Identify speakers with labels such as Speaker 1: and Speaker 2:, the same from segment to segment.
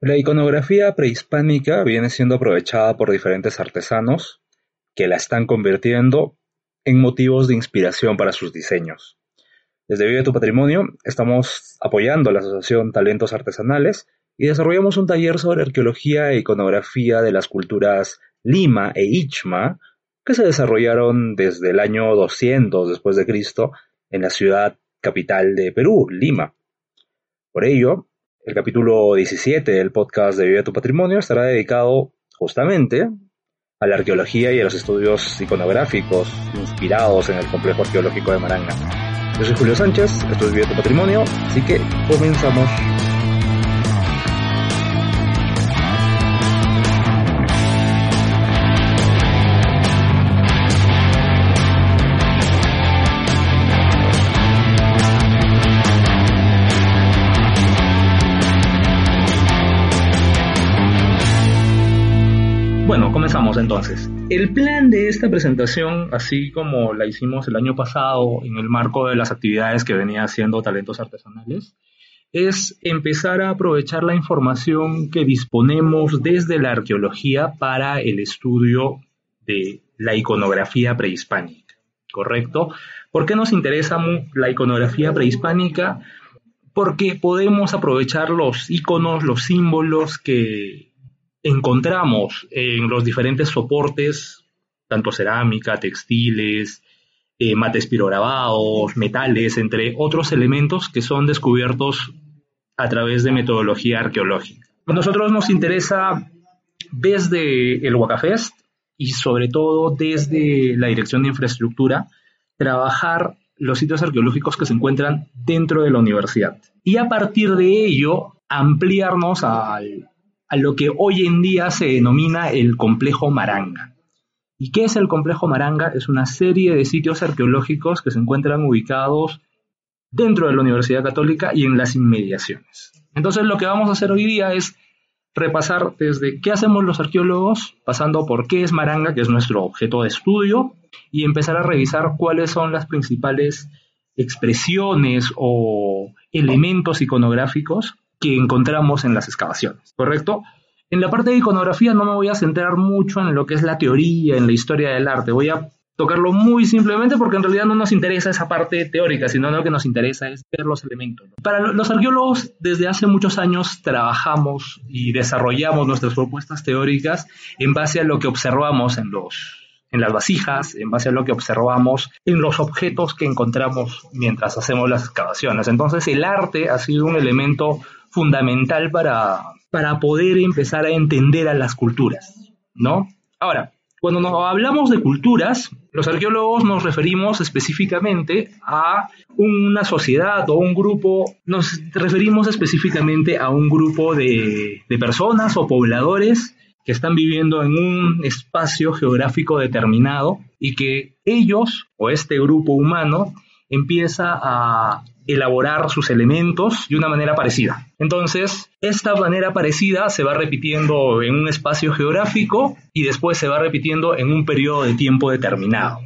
Speaker 1: La iconografía prehispánica viene siendo aprovechada por diferentes artesanos que la están convirtiendo en motivos de inspiración para sus diseños. Desde Vive tu Patrimonio estamos apoyando a la Asociación Talentos Artesanales y desarrollamos un taller sobre arqueología e iconografía de las culturas Lima e Ichma que se desarrollaron desde el año 200 después de Cristo en la ciudad capital de Perú, Lima. Por ello, el capítulo 17 del podcast de Vive tu Patrimonio estará dedicado justamente a la arqueología y a los estudios iconográficos inspirados en el complejo arqueológico de Maranga. Yo soy Julio Sánchez, esto es Vive tu Patrimonio, así que comenzamos. Entonces. El plan de esta presentación, así como la hicimos el año pasado en el marco de las actividades que venía haciendo Talentos Artesanales, es empezar a aprovechar la información que disponemos desde la arqueología para el estudio de la iconografía prehispánica, ¿correcto? ¿Por qué nos interesa la iconografía prehispánica? Porque podemos aprovechar los iconos, los símbolos que encontramos en los diferentes soportes, tanto cerámica, textiles, eh, mates pirograbados, metales, entre otros elementos que son descubiertos a través de metodología arqueológica. Nosotros nos interesa desde el Wakafest y sobre todo desde la Dirección de Infraestructura trabajar los sitios arqueológicos que se encuentran dentro de la universidad. Y a partir de ello ampliarnos al a lo que hoy en día se denomina el complejo Maranga. ¿Y qué es el complejo Maranga? Es una serie de sitios arqueológicos que se encuentran ubicados dentro de la Universidad Católica y en las inmediaciones. Entonces lo que vamos a hacer hoy día es repasar desde qué hacemos los arqueólogos, pasando por qué es Maranga, que es nuestro objeto de estudio, y empezar a revisar cuáles son las principales expresiones o elementos iconográficos que encontramos en las excavaciones, ¿correcto? En la parte de iconografía no me voy a centrar mucho en lo que es la teoría, en la historia del arte. Voy a tocarlo muy simplemente porque en realidad no nos interesa esa parte teórica, sino lo que nos interesa es ver los elementos. Para los arqueólogos, desde hace muchos años trabajamos y desarrollamos nuestras propuestas teóricas en base a lo que observamos en los en las vasijas, en base a lo que observamos en los objetos que encontramos mientras hacemos las excavaciones. Entonces el arte ha sido un elemento fundamental para, para poder empezar a entender a las culturas, ¿no? Ahora, cuando nos hablamos de culturas, los arqueólogos nos referimos específicamente a una sociedad o un grupo, nos referimos específicamente a un grupo de, de personas o pobladores que están viviendo en un espacio geográfico determinado y que ellos o este grupo humano empieza a elaborar sus elementos de una manera parecida. Entonces, esta manera parecida se va repitiendo en un espacio geográfico y después se va repitiendo en un periodo de tiempo determinado.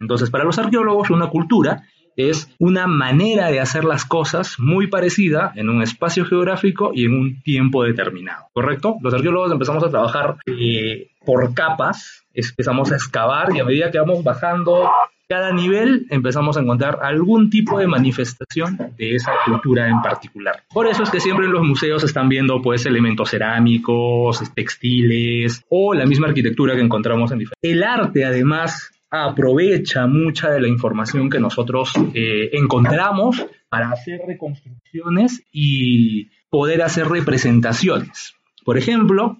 Speaker 1: Entonces, para los arqueólogos, una cultura es una manera de hacer las cosas muy parecida en un espacio geográfico y en un tiempo determinado, ¿correcto? Los arqueólogos empezamos a trabajar eh, por capas, empezamos a excavar y a medida que vamos bajando cada nivel empezamos a encontrar algún tipo de manifestación de esa cultura en particular. Por eso es que siempre en los museos están viendo pues elementos cerámicos, textiles o la misma arquitectura que encontramos en diferentes. El arte además aprovecha mucha de la información que nosotros eh, encontramos para hacer reconstrucciones y poder hacer representaciones. Por ejemplo,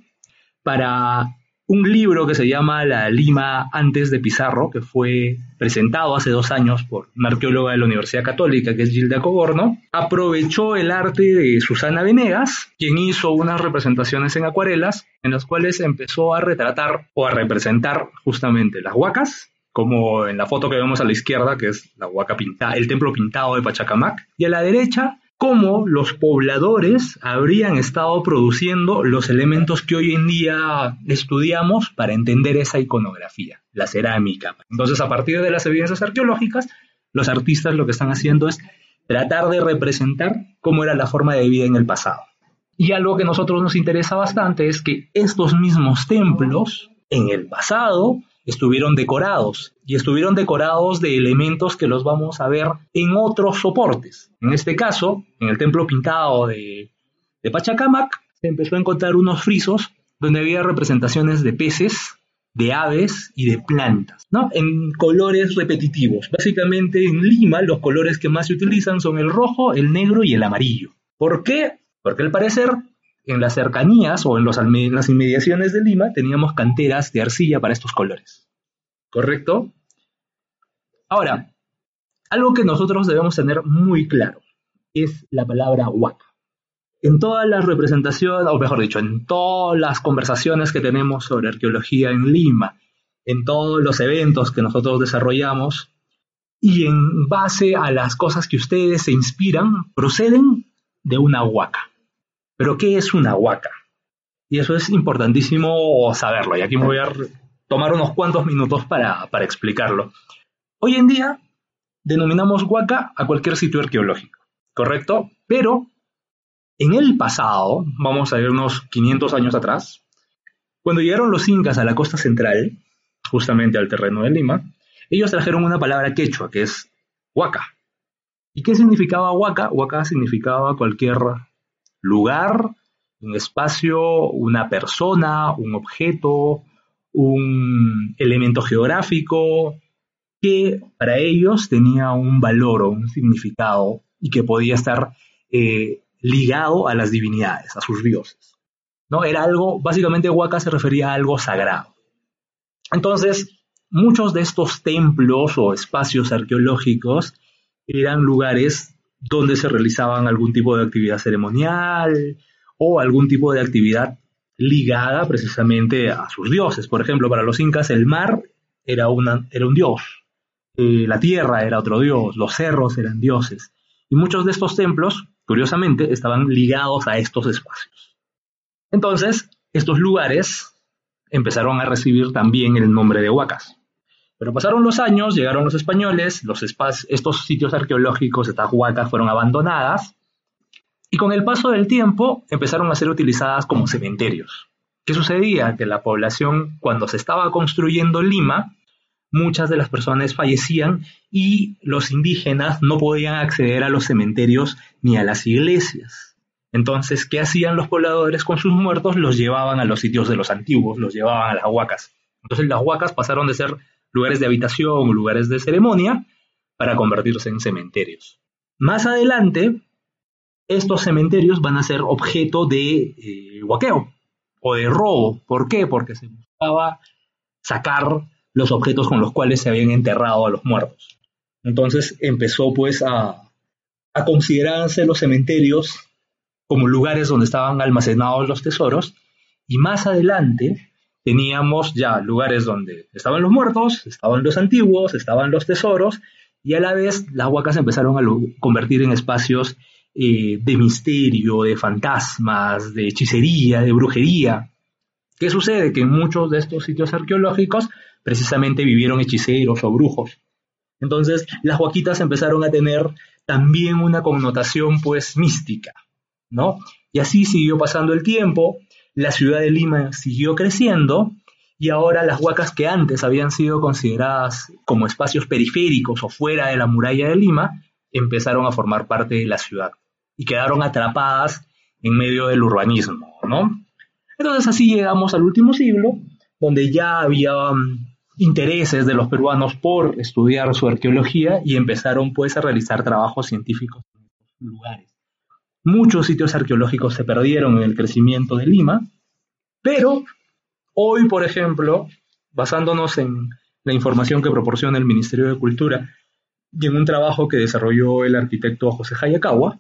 Speaker 1: para un libro que se llama La Lima antes de Pizarro, que fue presentado hace dos años por una arqueóloga de la Universidad Católica, que es Gilda Coborno, aprovechó el arte de Susana Venegas, quien hizo unas representaciones en acuarelas, en las cuales empezó a retratar o a representar justamente las huacas, como en la foto que vemos a la izquierda, que es la huaca pintada, el templo pintado de Pachacamac, y a la derecha cómo los pobladores habrían estado produciendo los elementos que hoy en día estudiamos para entender esa iconografía, la cerámica. Entonces, a partir de las evidencias arqueológicas, los artistas lo que están haciendo es tratar de representar cómo era la forma de vida en el pasado. Y algo que a nosotros nos interesa bastante es que estos mismos templos en el pasado estuvieron decorados y estuvieron decorados de elementos que los vamos a ver en otros soportes. En este caso, en el templo pintado de, de Pachacamac, se empezó a encontrar unos frisos donde había representaciones de peces, de aves y de plantas, ¿no? En colores repetitivos. Básicamente en Lima los colores que más se utilizan son el rojo, el negro y el amarillo. ¿Por qué? Porque al parecer en las cercanías o en, los, las inmediaciones de Lima teníamos canteras de arcilla para estos colores. ¿Correcto? Ahora, algo que nosotros debemos tener muy claro es la palabra huaca. En todas las representaciones, o mejor dicho, en todas las conversaciones que tenemos sobre arqueología en Lima, en todos los eventos que nosotros desarrollamos, y en base a las cosas que ustedes se inspiran, proceden de una huaca. Pero ¿qué es una huaca? Y eso es importantísimo saberlo, y aquí me voy a tomar unos cuantos minutos para, para explicarlo. Hoy en día denominamos huaca a cualquier sitio arqueológico, ¿correcto? Pero en el pasado, vamos a ir unos 500 años atrás, cuando llegaron los incas a la costa central, justamente al terreno de Lima, ellos trajeron una palabra quechua que es huaca. ¿Y qué significaba huaca? Huaca significaba cualquier lugar, un espacio, una persona, un objeto, un elemento geográfico que para ellos tenía un valor o un significado y que podía estar eh, ligado a las divinidades, a sus dioses. ¿no? Era algo, básicamente Huaca se refería a algo sagrado. Entonces, muchos de estos templos o espacios arqueológicos eran lugares donde se realizaban algún tipo de actividad ceremonial o algún tipo de actividad ligada precisamente a sus dioses. Por ejemplo, para los incas el mar era, un dios, eh, la tierra era otro dios, los cerros eran dioses. Y muchos de estos templos, curiosamente, estaban ligados a estos espacios. Entonces, estos lugares empezaron a recibir también el nombre de huacas. Pero pasaron los años, llegaron los españoles, estos sitios arqueológicos, estas huacas fueron abandonadas, y con el paso del tiempo empezaron a ser utilizadas como cementerios. ¿Qué sucedía? Que la población, cuando se estaba construyendo Lima, muchas de las personas fallecían y los indígenas no podían acceder a los cementerios ni a las iglesias. Entonces, ¿qué hacían los pobladores con sus muertos? Los llevaban a los sitios de los antiguos, los llevaban a las huacas. Entonces las huacas pasaron de ser lugares de habitación, lugares de ceremonia, para convertirse en cementerios. Más adelante, estos cementerios van a ser objeto de eh, o de robo. ¿Por qué? Porque se buscaba sacar los objetos con los cuales se habían enterrado a los muertos. Entonces empezó pues a considerarse los cementerios como lugares donde estaban almacenados los tesoros y más adelante teníamos ya lugares donde estaban los muertos, estaban los antiguos, estaban los tesoros, y a la vez las huacas empezaron a convertir en espacios eh, de misterio, de fantasmas, de hechicería, de brujería. ¿Qué sucede? Que en muchos de estos sitios arqueológicos precisamente vivieron hechiceros o brujos. Entonces las huaquitas empezaron a tener también una connotación pues mística, ¿no? Y así siguió pasando el tiempo, la ciudad de Lima siguió creciendo y ahora las huacas que antes habían sido consideradas como espacios periféricos o fuera de la muralla de Lima, empezaron a formar parte de la ciudad y quedaron atrapadas en medio del urbanismo, ¿no? Entonces así llegamos al último siglo, donde ya había um, intereses de los peruanos por estudiar su arqueología y empezaron pues a realizar trabajos científicos en estos lugares. Muchos sitios arqueológicos se perdieron en el crecimiento de Lima, pero hoy, por ejemplo, basándonos en la información que proporciona el Ministerio de Cultura y en un trabajo que desarrolló el arquitecto José Hayakawa,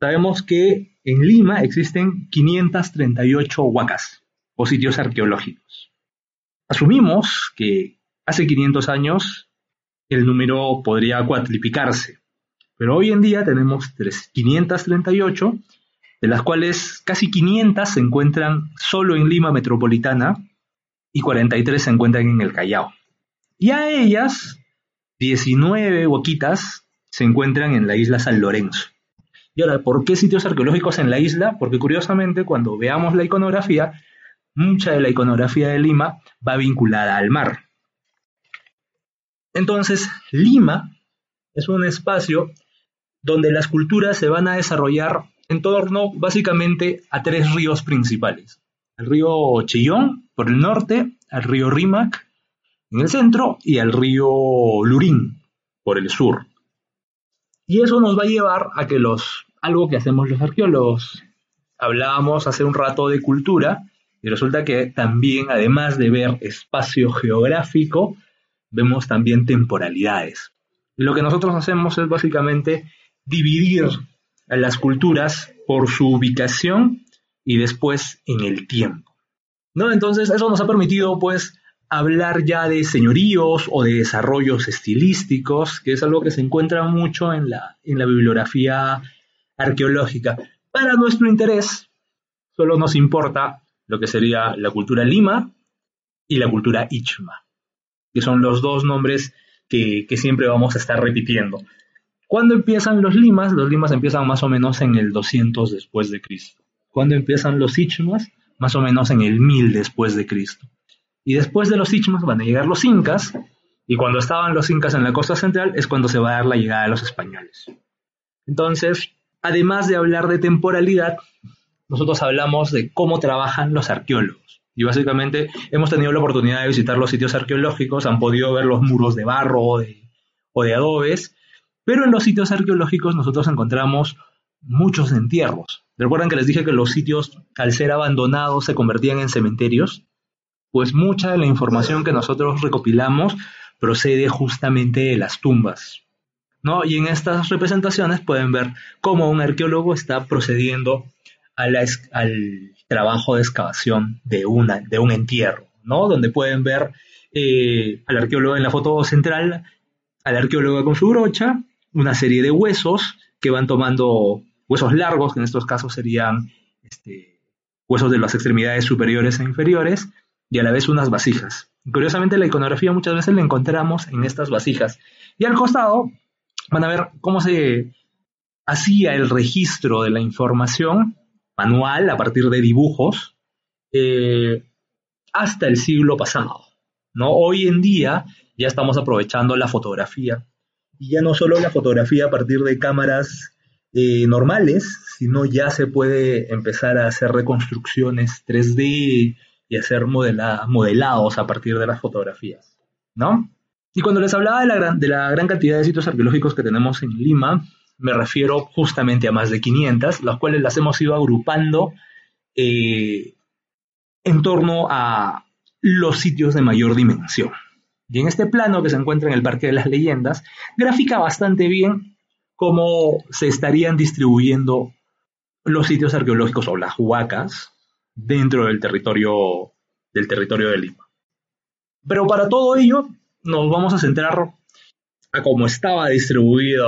Speaker 1: sabemos que en Lima existen 538 huacas o sitios arqueológicos. Asumimos que hace 500 años el número podría cuatriplicarse, pero hoy en día tenemos 538, de las cuales casi 500 se encuentran solo en Lima Metropolitana y 43 se encuentran en el Callao. Y a ellas, 19 boquitas se encuentran en la isla San Lorenzo. Y ahora, ¿por qué sitios arqueológicos en la isla? Porque curiosamente, cuando veamos la iconografía, mucha de la iconografía de Lima va vinculada al mar. Entonces, Lima es un espacio donde las culturas se van a desarrollar en torno básicamente a tres ríos principales. El río Chillón por el norte, el río Rímac en el centro y el río Lurín por el sur. Y eso nos va a llevar a que los, algo que hacemos los arqueólogos, hablábamos hace un rato de cultura, y resulta que también, además de ver espacio geográfico, vemos también temporalidades. Lo que nosotros hacemos es básicamente dividir a las culturas por su ubicación y después en el tiempo. ¿No? Entonces, eso nos ha permitido, pues, hablar ya de señoríos o de desarrollos estilísticos, que es algo que se encuentra mucho en la, en la bibliografía arqueológica. Para nuestro interés, solo nos importa lo que sería la cultura Lima y la cultura Ichma, que son los dos nombres que, que siempre vamos a estar repitiendo. ¿Cuándo empiezan los limas? Los limas empiezan más o menos en el 200 después de Cristo. ¿Cuándo empiezan los ichmas? Más o menos en el 1000 después de Cristo. Y después de los ichmas van a llegar los incas, y cuando estaban los incas en la costa central es cuando se va a dar la llegada de los españoles. Entonces, además de hablar de temporalidad, nosotros hablamos de cómo trabajan los arqueólogos. Y básicamente hemos tenido la oportunidad de visitar los sitios arqueológicos, han podido ver los muros de barro o de, o de adobes, pero en los sitios arqueológicos nosotros encontramos muchos entierros. ¿Recuerdan que les dije que los sitios, al ser abandonados, se convertían en cementerios? Pues mucha de la información que nosotros recopilamos procede justamente de las tumbas. ¿no? Y en estas representaciones pueden ver cómo un arqueólogo está procediendo al trabajo de excavación de, una, de un entierro, ¿no? donde pueden ver eh, al arqueólogo en la foto central, al arqueólogo con su brocha, una serie de huesos que van tomando huesos largos, que en estos casos serían este, huesos de las extremidades superiores e inferiores, y a la vez unas vasijas. Curiosamente, la iconografía muchas veces la encontramos en estas vasijas. Y al costado van a ver cómo se hacía el registro de la información manual a partir de dibujos eh, hasta el siglo pasado. ¿no? Hoy en día ya estamos aprovechando la fotografía y ya no solo la fotografía a partir de cámaras eh, normales, sino ya se puede empezar a hacer reconstrucciones 3D y hacer modelados a partir de las fotografías, ¿no? Y cuando les hablaba de la, gran, de la gran cantidad de sitios arqueológicos que tenemos en Lima, me refiero justamente a más de 500, los cuales las hemos ido agrupando eh, en torno a los sitios de mayor dimensión. Y en este plano que se encuentra en el Parque de las Leyendas, grafica bastante bien cómo se estarían distribuyendo los sitios arqueológicos o las huacas dentro del territorio, del territorio de Lima. Pero para todo ello nos vamos a centrar a cómo estaba distribuida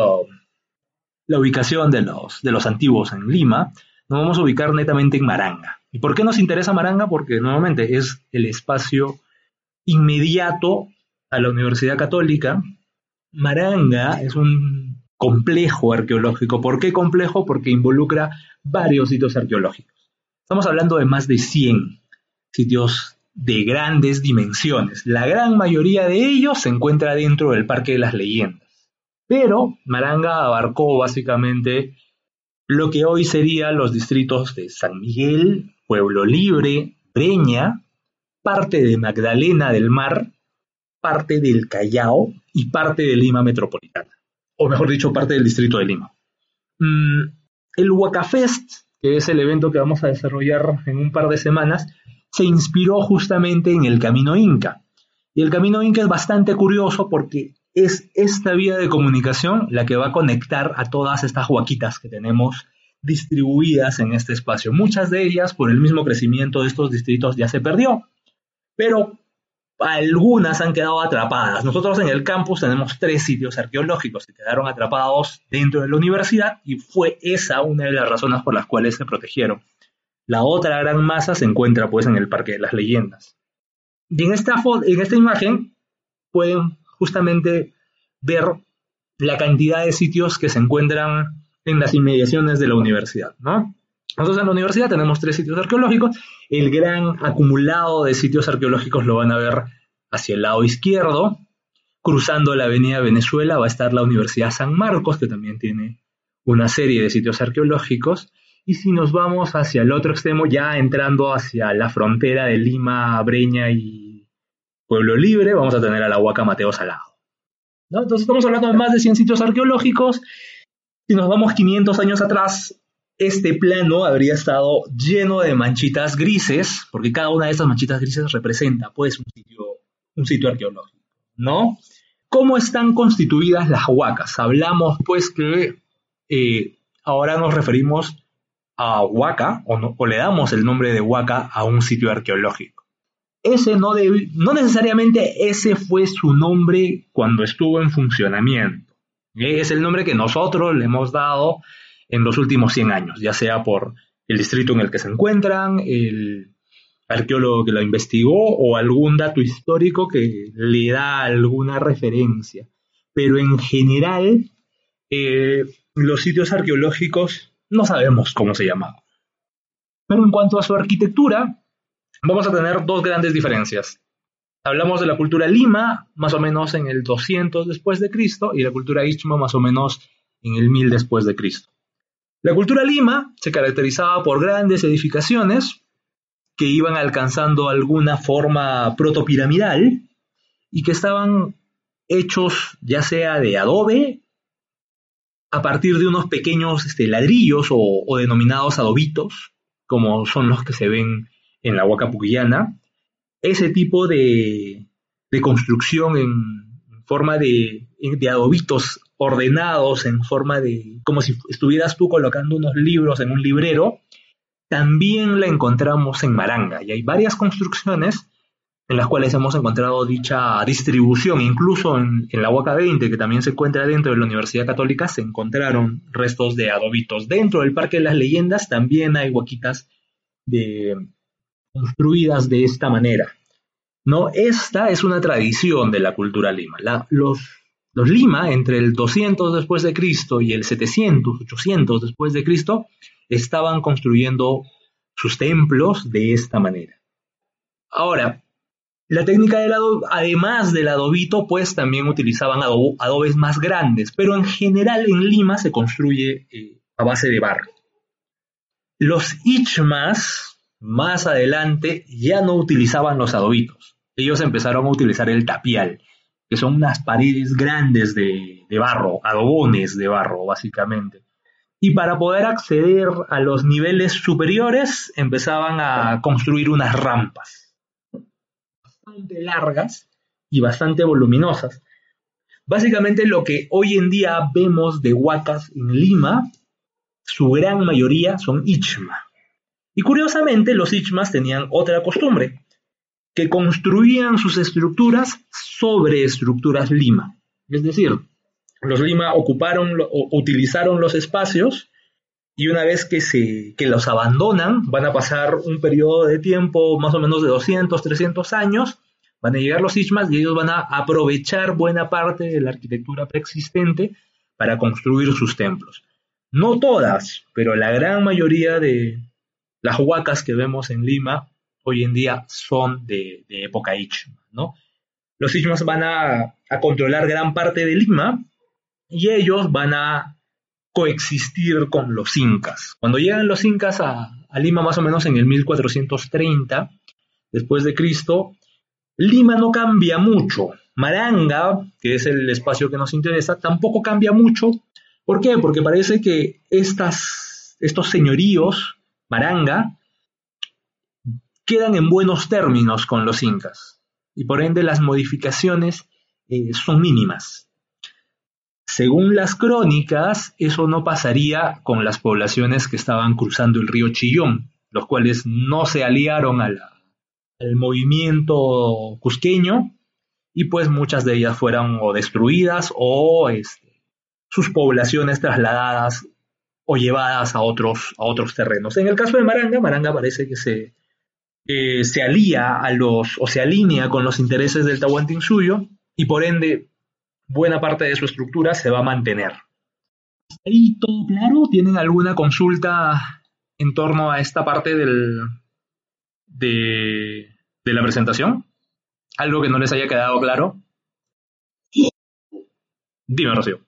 Speaker 1: la ubicación de los, de los antiguos en Lima, nos vamos a ubicar netamente en Maranga. ¿Y por qué nos interesa Maranga? Porque nuevamente es el espacio inmediato a la Universidad Católica, Maranga es un complejo arqueológico. ¿Por qué complejo? Porque involucra varios sitios arqueológicos. Estamos hablando de más de 100 sitios de grandes dimensiones. La gran mayoría de ellos se encuentra dentro del Parque de las Leyendas. Pero Maranga abarcó básicamente lo que hoy serían los distritos de San Miguel, Pueblo Libre, Breña, parte de Magdalena del Mar parte del Callao y parte de Lima Metropolitana, o mejor dicho, parte del distrito de Lima. Mm, el Huacafest, que es el evento que vamos a desarrollar en un par de semanas, se inspiró justamente en el Camino Inca. Y el Camino Inca es bastante curioso porque es esta vía de comunicación la que va a conectar a todas estas huaquitas que tenemos distribuidas en este espacio. Muchas de ellas, por el mismo crecimiento de estos distritos, ya se perdió. Pero algunas han quedado atrapadas. Nosotros en el campus tenemos tres sitios arqueológicos que quedaron atrapados dentro de la universidad y fue esa una de las razones por las cuales se protegieron. La otra gran masa se encuentra pues en el Parque de las Leyendas. Y en esta, en esta imagen pueden justamente ver la cantidad de sitios que se encuentran en las inmediaciones de la universidad, ¿no? Nosotros en la universidad tenemos tres sitios arqueológicos. El gran acumulado de sitios arqueológicos lo van a ver hacia el lado izquierdo. Cruzando la avenida Venezuela va a estar la Universidad San Marcos, que también tiene una serie de sitios arqueológicos. Y si nos vamos hacia el otro extremo, ya entrando hacia la frontera de Lima, Breña y Pueblo Libre, vamos a tener a la Huaca Mateo Salado. Entonces estamos hablando de más de 100 sitios arqueológicos. Si nos vamos 500 años atrás, este plano habría estado lleno de manchitas grises, porque cada una de estas manchitas grises representa pues un sitio, arqueológico, ¿no? ¿Cómo están constituidas las huacas? Hablamos pues que eh, ahora nos referimos a Huaca, o, le damos el nombre de Huaca a un sitio arqueológico. Ese no, no necesariamente ese fue su nombre cuando estuvo en funcionamiento. Es el nombre que nosotros le hemos dado en los últimos 100 años, ya sea por el distrito en el que se encuentran, el arqueólogo que lo investigó o algún dato histórico que le da alguna referencia. Pero en general, eh, los sitios arqueológicos no sabemos cómo se llamaba. Pero en cuanto a su arquitectura, vamos a tener dos grandes diferencias. Hablamos de la cultura Lima, más o menos en el 200 después de Cristo, y la cultura Ichma, más o menos en el 1000 después de Cristo. La cultura Lima se caracterizaba por grandes edificaciones que iban alcanzando alguna forma protopiramidal y que estaban hechos ya sea de adobe a partir de unos pequeños este, ladrillos o, denominados adobitos, como son los que se ven en la Huaca Puquillana, ese tipo de, construcción en forma de, de, adobitos ordenados, en forma de, como si estuvieras tú colocando unos libros en un librero, también la encontramos en Maranga. Y hay varias construcciones en las cuales hemos encontrado dicha distribución. Incluso en, la Huaca 20, que también se encuentra dentro de la Universidad Católica, se encontraron restos de adobitos. Dentro del Parque de las Leyendas también hay huaquitas construidas de esta manera. ¿no? Esta es una tradición de la cultura lima. los, los lima, entre el 200 después de Cristo y el 700, 800 después de Cristo, estaban construyendo sus templos de esta manera. Ahora, la técnica del adobe, además del adobito, pues también utilizaban adobes más grandes, pero en general en Lima se construye eh, a base de barro. Los ichmas, más adelante, ya no utilizaban los adobitos. Ellos empezaron a utilizar el tapial, que son unas paredes grandes de, de barro, adobones de barro, básicamente. Y para poder acceder a los niveles superiores, empezaban a construir unas rampas largas y bastante voluminosas. Básicamente lo que hoy en día vemos de huacas en Lima, su gran mayoría son ichma. Y curiosamente los ichmas tenían otra costumbre, que construían sus estructuras sobre estructuras lima. Es decir, los lima ocuparon o utilizaron los espacios y una vez que, se, que los abandonan, van a pasar un periodo de tiempo más o menos de 200, 300 años, van a llegar los Ishmas y ellos van a aprovechar buena parte de la arquitectura preexistente para construir sus templos. No todas, pero la gran mayoría de las huacas que vemos en Lima hoy en día son de, época Ishma, ¿no? Los Ishmas van a, controlar gran parte de Lima y ellos van a coexistir con los incas. Cuando llegan los incas a, Lima más o menos en el 1430 después de Cristo, Lima no cambia mucho. Maranga, que es el espacio que nos interesa, tampoco cambia mucho. ¿Por qué? Porque parece que estos señoríos, Maranga, quedan en buenos términos con los incas. Y por ende las modificaciones eh, son mínimas. Según las crónicas, eso no pasaría con las poblaciones que estaban cruzando el río Chillón, los cuales no se aliaron al movimiento cusqueño y pues muchas de ellas fueron o destruidas o este, sus poblaciones trasladadas o llevadas a otros, a otros terrenos. En el caso de Maranga, Maranga parece que se, se alía a los, o se alinea con los intereses del Tahuantinsuyo y por ende buena parte de su estructura se va a mantener. ahí todo claro? ¿Tienen alguna consulta en torno a esta parte del, de, de la presentación? ¿Algo que no les haya quedado claro? Dime, Rocío.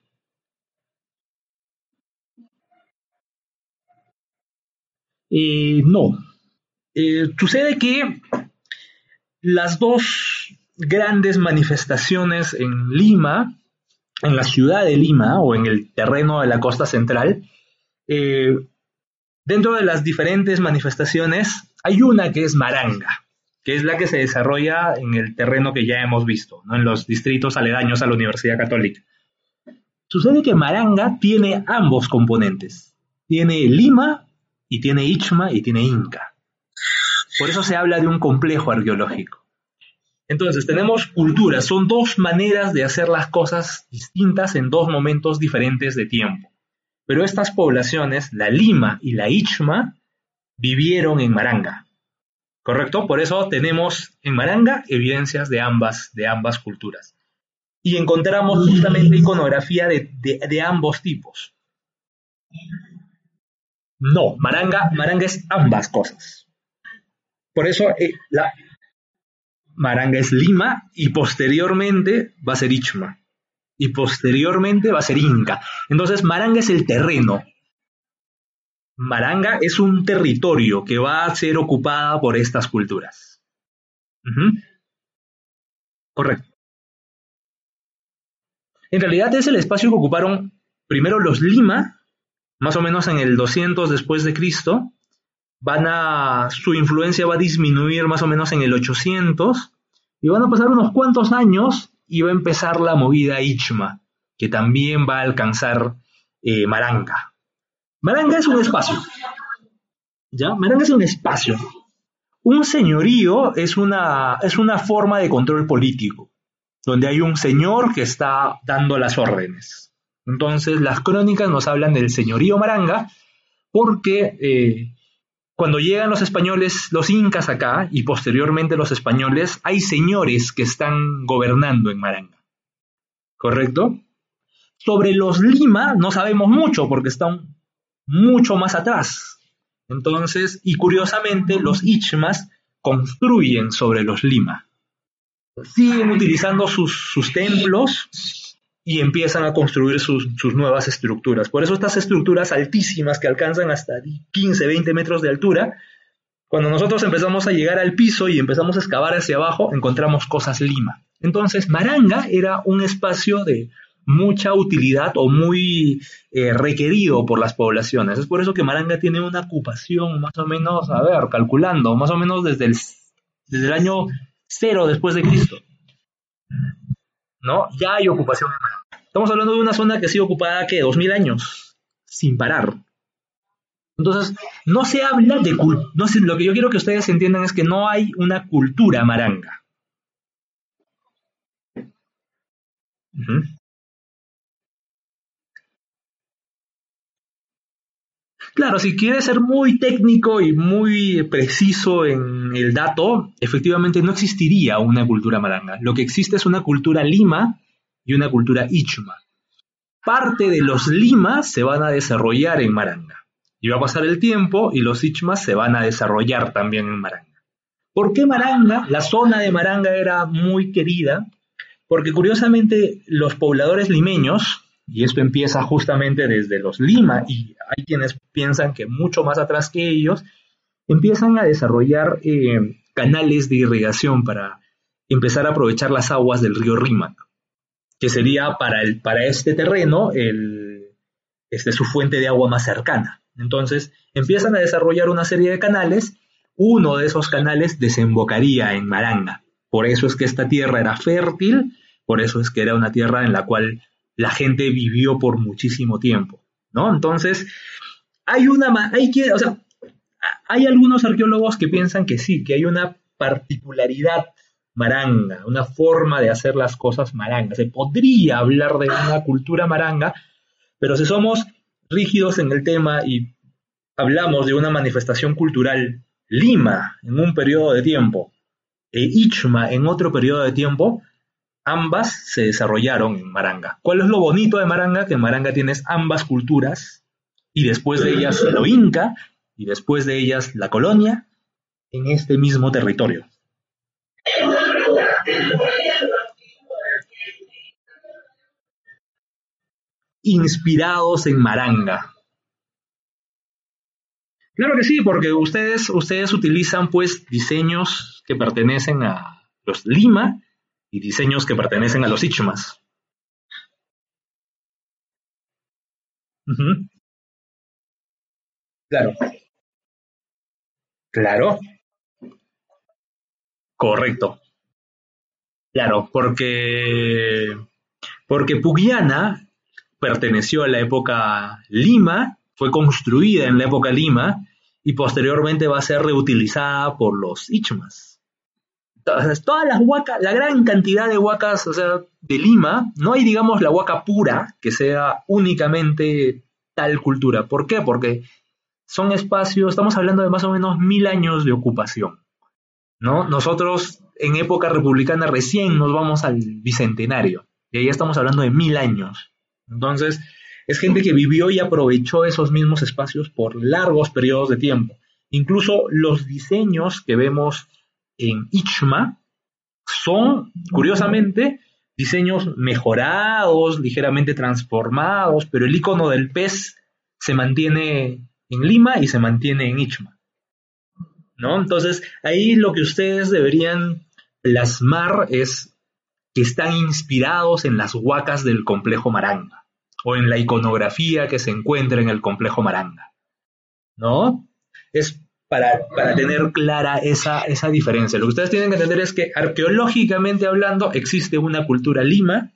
Speaker 1: Eh, no. Eh, sucede que las dos grandes manifestaciones en Lima, en la ciudad de Lima o en el terreno de la costa central, eh, dentro de las diferentes manifestaciones hay una que es Maranga, que es la que se desarrolla en el terreno que ya hemos visto, ¿no? en los distritos aledaños a la Universidad Católica. Sucede que Maranga tiene ambos componentes. Tiene Lima y tiene Ichma y tiene Inca. Por eso se habla de un complejo arqueológico. Entonces, tenemos culturas, son dos maneras de hacer las cosas distintas en dos momentos diferentes de tiempo. Pero estas poblaciones, la Lima y la Ichma, vivieron en Maranga. ¿Correcto? Por eso tenemos en Maranga evidencias de ambas, de ambas culturas. Y encontramos justamente iconografía de, de ambos tipos. No, Maranga, Maranga es ambas cosas. Por eso eh, la Maranga es Lima y posteriormente va a ser Ichma. Y posteriormente va a ser Inca. Entonces, Maranga es el terreno. Maranga es un territorio que va a ser ocupada por estas culturas. Correcto. En realidad es el espacio que ocuparon primero los Lima más o menos en el 200 después de Cristo, van a, su influencia va a disminuir más o menos en el 800 y van a pasar unos cuantos años y va a empezar la movida Ichma, que también va a alcanzar eh, Maranga. Maranga es un espacio. ¿Ya? Maranga es un espacio. Un señorío es una, es una forma de control político, donde hay un señor que está dando las órdenes. Entonces, las crónicas nos hablan del señorío Maranga, porque eh, cuando llegan los españoles, los incas acá, y posteriormente los españoles, hay señores que están gobernando en Maranga. ¿Correcto? Sobre los Lima no sabemos mucho porque están mucho más atrás. Entonces, y curiosamente, los Ichmas construyen sobre los Lima. Siguen utilizando sus, sus templos y empiezan a construir sus, nuevas estructuras. Por eso estas estructuras altísimas que alcanzan hasta 15, 20 metros de altura, cuando nosotros empezamos a llegar al piso y empezamos a excavar hacia abajo, encontramos cosas lima. Entonces, Maranga era un espacio de mucha utilidad o muy eh, requerido por las poblaciones. Es por eso que Maranga tiene una ocupación más o menos, a ver, calculando, más o menos desde el, desde el año cero después de Cristo. ¿No? Ya hay ocupación Estamos hablando de una zona que ha sido ocupada, ¿qué? Dos mil años, sin parar. Entonces, no se habla de no lo que yo quiero que ustedes entiendan es que no hay una cultura maranga. Claro, si quieres ser muy técnico y muy preciso en el dato, efectivamente no existiría una cultura maranga. Lo que existe es una cultura lima y una cultura ichma. Parte de los limas se van a desarrollar en Maranga. Y va a pasar el tiempo y los ichmas se van a desarrollar también en Maranga. ¿Por qué Maranga? La zona de Maranga era muy querida porque curiosamente los pobladores limeños, y esto empieza justamente desde los Lima, y hay quienes piensan que mucho más atrás que ellos, empiezan a desarrollar eh, canales de irrigación para empezar a aprovechar las aguas del río Rímac, que sería para, este terreno el, este, su fuente de agua más cercana. Entonces empiezan a desarrollar una serie de canales, uno de esos canales desembocaría en Maranga. Por eso es que esta tierra era fértil, por eso es que era una tierra en la cual la gente vivió por muchísimo tiempo, ¿no? Entonces, hay una, hay o sea, hay algunos arqueólogos que piensan que sí, que hay una particularidad maranga, una forma de hacer las cosas maranga. Se podría hablar de una cultura maranga, pero si somos rígidos en el tema y hablamos de una manifestación cultural Lima en un periodo de tiempo e Ichma en otro periodo de tiempo, ambas se desarrollaron en Maranga. ¿Cuál es lo bonito de Maranga? Que en Maranga tienes ambas culturas y después de ellas lo inca y después de ellas la colonia en este mismo territorio. Inspirados en Maranga. Claro que sí, porque ustedes, ustedes utilizan pues diseños que pertenecen a los Lima y diseños que pertenecen a los Ichmas. Claro. Claro. Correcto. Claro, porque, porque Pugiana perteneció a la época Lima, fue construida en la época Lima y posteriormente va a ser reutilizada por los Ichmas. Todas las huacas, la gran cantidad de huacas, o sea, de Lima, no hay, digamos, la huaca pura que sea únicamente tal cultura. ¿Por qué? Porque son espacios, estamos hablando de más o menos mil años de ocupación. ¿no? Nosotros en época republicana recién nos vamos al bicentenario, y ahí estamos hablando de mil años. Entonces, es gente que vivió y aprovechó esos mismos espacios por largos periodos de tiempo. Incluso los diseños que vemos en Ichma son, curiosamente, diseños mejorados, ligeramente transformados, pero el icono del pez se mantiene en Lima y se mantiene en Ichma. ¿No? Entonces, ahí lo que ustedes deberían plasmar es que están inspirados en las huacas del complejo Maranga o en la iconografía que se encuentra en el complejo Maranga. ¿No? Es para, tener clara esa, esa diferencia. Lo que ustedes tienen que entender es que arqueológicamente hablando existe una cultura Lima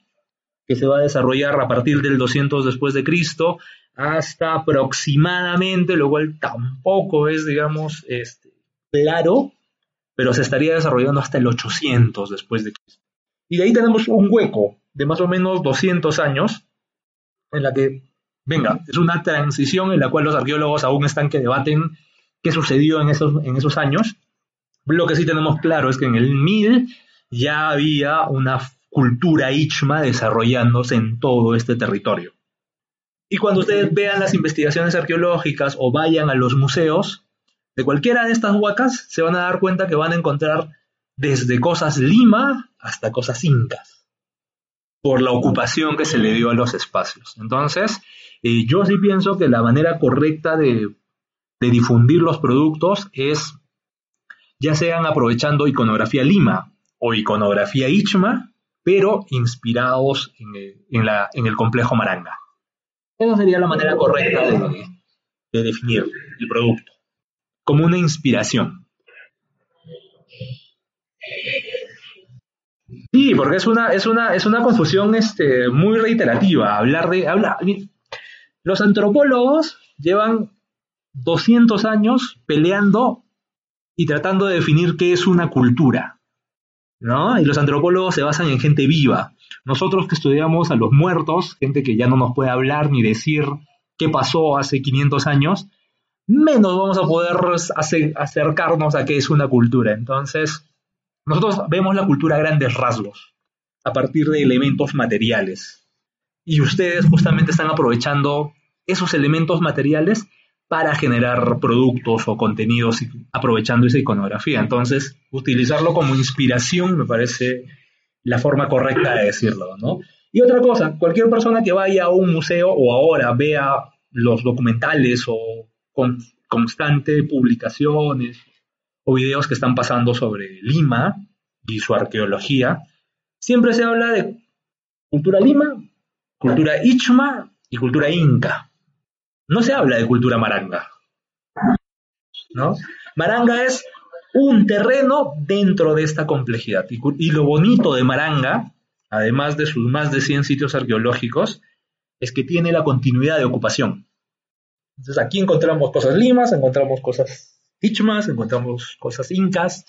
Speaker 1: que se va a desarrollar a partir del 200 después de Cristo hasta aproximadamente, lo cual tampoco es, digamos, este, claro, pero se estaría desarrollando hasta el 800 después de Cristo. Y de ahí tenemos un hueco de más o menos 200 años en la que, venga, es una transición en la cual los arqueólogos aún están que debaten qué sucedió en esos, en esos años. Lo que sí tenemos claro es que en el 1000 ya había una cultura Ichma desarrollándose en todo este territorio. Y cuando ustedes vean las investigaciones arqueológicas o vayan a los museos, de cualquiera de estas huacas se van a dar cuenta que van a encontrar desde cosas lima hasta cosas incas, por la ocupación que se le dio a los espacios. Entonces, eh, yo sí pienso que la manera correcta de, difundir los productos es ya sean aprovechando iconografía lima o iconografía ichma, pero inspirados en el complejo maranga. Esa sería la manera correcta de, definir el producto, como una inspiración. Sí, porque es una, es una, es una confusión este, muy reiterativa. Hablar de. Hablar, los antropólogos llevan 200 años peleando y tratando de definir qué es una cultura. ¿No? Y los antropólogos se basan en gente viva. Nosotros que estudiamos a los muertos, gente que ya no nos puede hablar ni decir qué pasó hace 500 años, menos vamos a poder acercarnos a qué es una cultura. Entonces, nosotros vemos la cultura a grandes rasgos, a partir de elementos materiales. Y ustedes justamente están aprovechando esos elementos materiales para generar productos o contenidos aprovechando esa iconografía. Entonces, utilizarlo como inspiración me parece la forma correcta de decirlo, ¿no? Y otra cosa, cualquier persona que vaya a un museo o ahora vea los documentales o con constante publicaciones o videos que están pasando sobre Lima y su arqueología, siempre se habla de cultura Lima, cultura Ichma y cultura Inca. No se habla de cultura maranga. ¿no? Maranga es un terreno dentro de esta complejidad. Y, lo bonito de Maranga, además de sus más de 100 sitios arqueológicos, es que tiene la continuidad de ocupación. Entonces aquí encontramos cosas limas, encontramos cosas ichmas, encontramos cosas incas.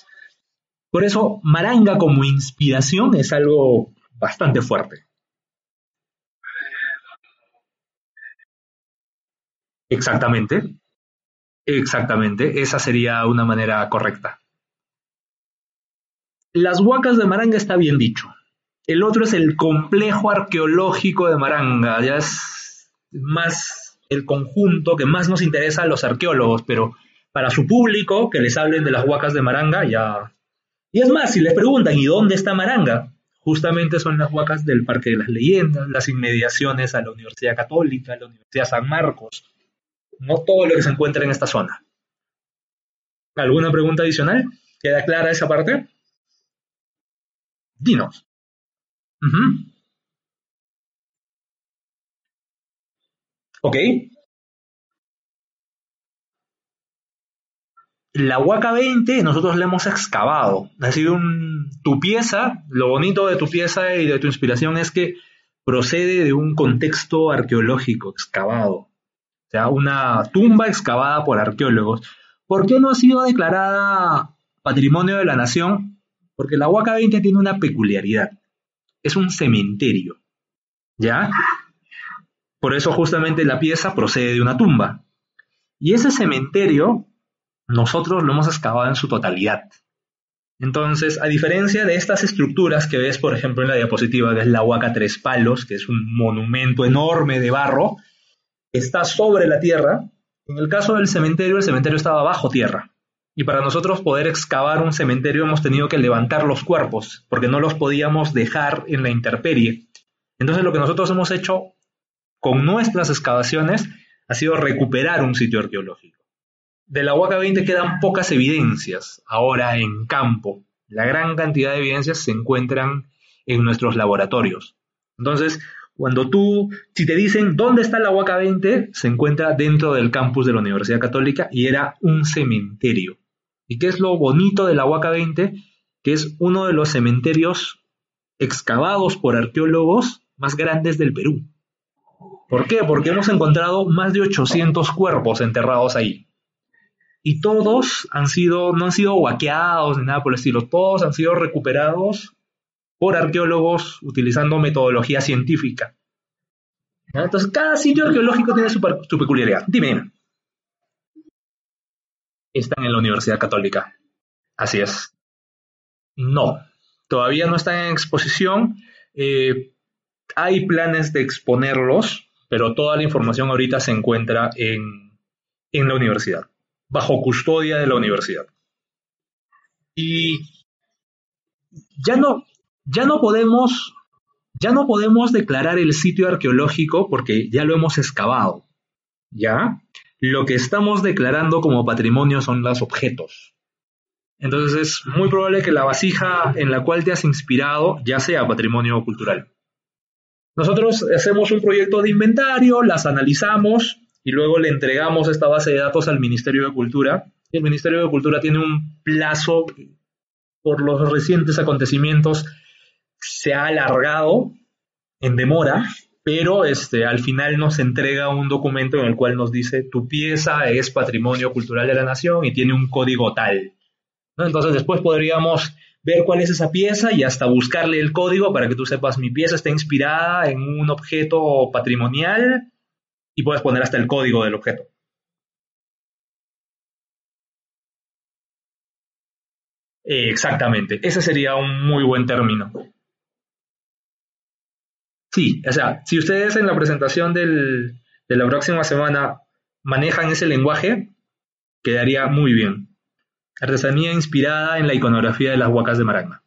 Speaker 1: Por eso Maranga como inspiración es algo bastante fuerte. Exactamente. Exactamente. Esa sería una manera correcta. Las huacas de Maranga está bien dicho. El otro es el complejo arqueológico de Maranga, ya es más el conjunto que más nos interesa a los arqueólogos, pero para su público, que les hablen de las huacas de Maranga, ya... Y es más, si les preguntan, ¿y dónde está Maranga? Justamente son las huacas del Parque de las Leyendas, las inmediaciones a la Universidad Católica, a la Universidad San Marcos, no todo lo que se encuentra en esta zona. ¿Alguna pregunta adicional? ¿Queda clara esa parte? Dinos. Ok. La Huaca 20 nosotros la hemos excavado. Ha sido tu pieza, lo bonito de tu pieza y de tu inspiración es que procede de un contexto arqueológico excavado. O sea, una tumba excavada por arqueólogos. ¿Por qué no ha sido declarada Patrimonio de la Nación? Porque la Huaca 20 tiene una peculiaridad. Es un cementerio. ¿Ya? Por eso justamente la pieza procede de una tumba. Y ese cementerio nosotros lo hemos excavado en su totalidad. Entonces, a diferencia de estas estructuras que ves, por ejemplo, en la diapositiva, que es la Huaca Tres Palos, que es un monumento enorme de barro, está sobre la tierra. En el caso del cementerio, el cementerio estaba bajo tierra. Y para nosotros poder excavar un cementerio hemos tenido que levantar los cuerpos, porque no los podíamos dejar en la intemperie. Entonces lo que nosotros hemos hecho con nuestras excavaciones ha sido recuperar un sitio arqueológico. De la Huaca 20 quedan pocas evidencias ahora en campo. La gran cantidad de evidencias se encuentran en nuestros laboratorios. Entonces, cuando tú, si te dicen dónde está la Huaca 20, se encuentra dentro del campus de la Universidad Católica y era un cementerio. ¿Y qué es lo bonito de la Huaca 20? Que es uno de los cementerios excavados por arqueólogos más grandes del Perú. ¿Por qué? Porque hemos encontrado más de 800 cuerpos enterrados ahí y todos han sido, no han sido guaqueados ni nada por el estilo, todos han sido recuperados por arqueólogos utilizando metodología científica. Entonces, cada sitio arqueológico tiene su, peculiaridad. Dime, Están en la Universidad Católica. Así es. No, todavía no están en exposición. Eh, hay planes de exponerlos, pero toda la información ahorita se encuentra en, en la universidad bajo custodia de la universidad. Y ya no, ya no podemos, ya no podemos declarar el sitio arqueológico porque ya lo hemos excavado. ¿Ya? Lo que estamos declarando como patrimonio son los objetos. Entonces es muy probable que la vasija en la cual te has inspirado ya sea patrimonio cultural. Nosotros hacemos un proyecto de inventario, las analizamos y luego le entregamos esta base de datos al Ministerio de Cultura. El Ministerio de Cultura tiene un plazo por los recientes acontecimientos, se ha alargado en demora, pero este, al final nos entrega un documento en el cual nos dice tu pieza es patrimonio cultural de la nación y tiene un código tal. Entonces después podríamos ver cuál es esa pieza y hasta buscarle el código para que tú sepas mi pieza está inspirada en un objeto patrimonial y puedes poner hasta el código del objeto. Exactamente, ese sería un muy buen término. Sí, o sea, si ustedes en la presentación de la próxima semana manejan ese lenguaje, quedaría muy bien. Artesanía inspirada en la iconografía de las huacas de Maragna.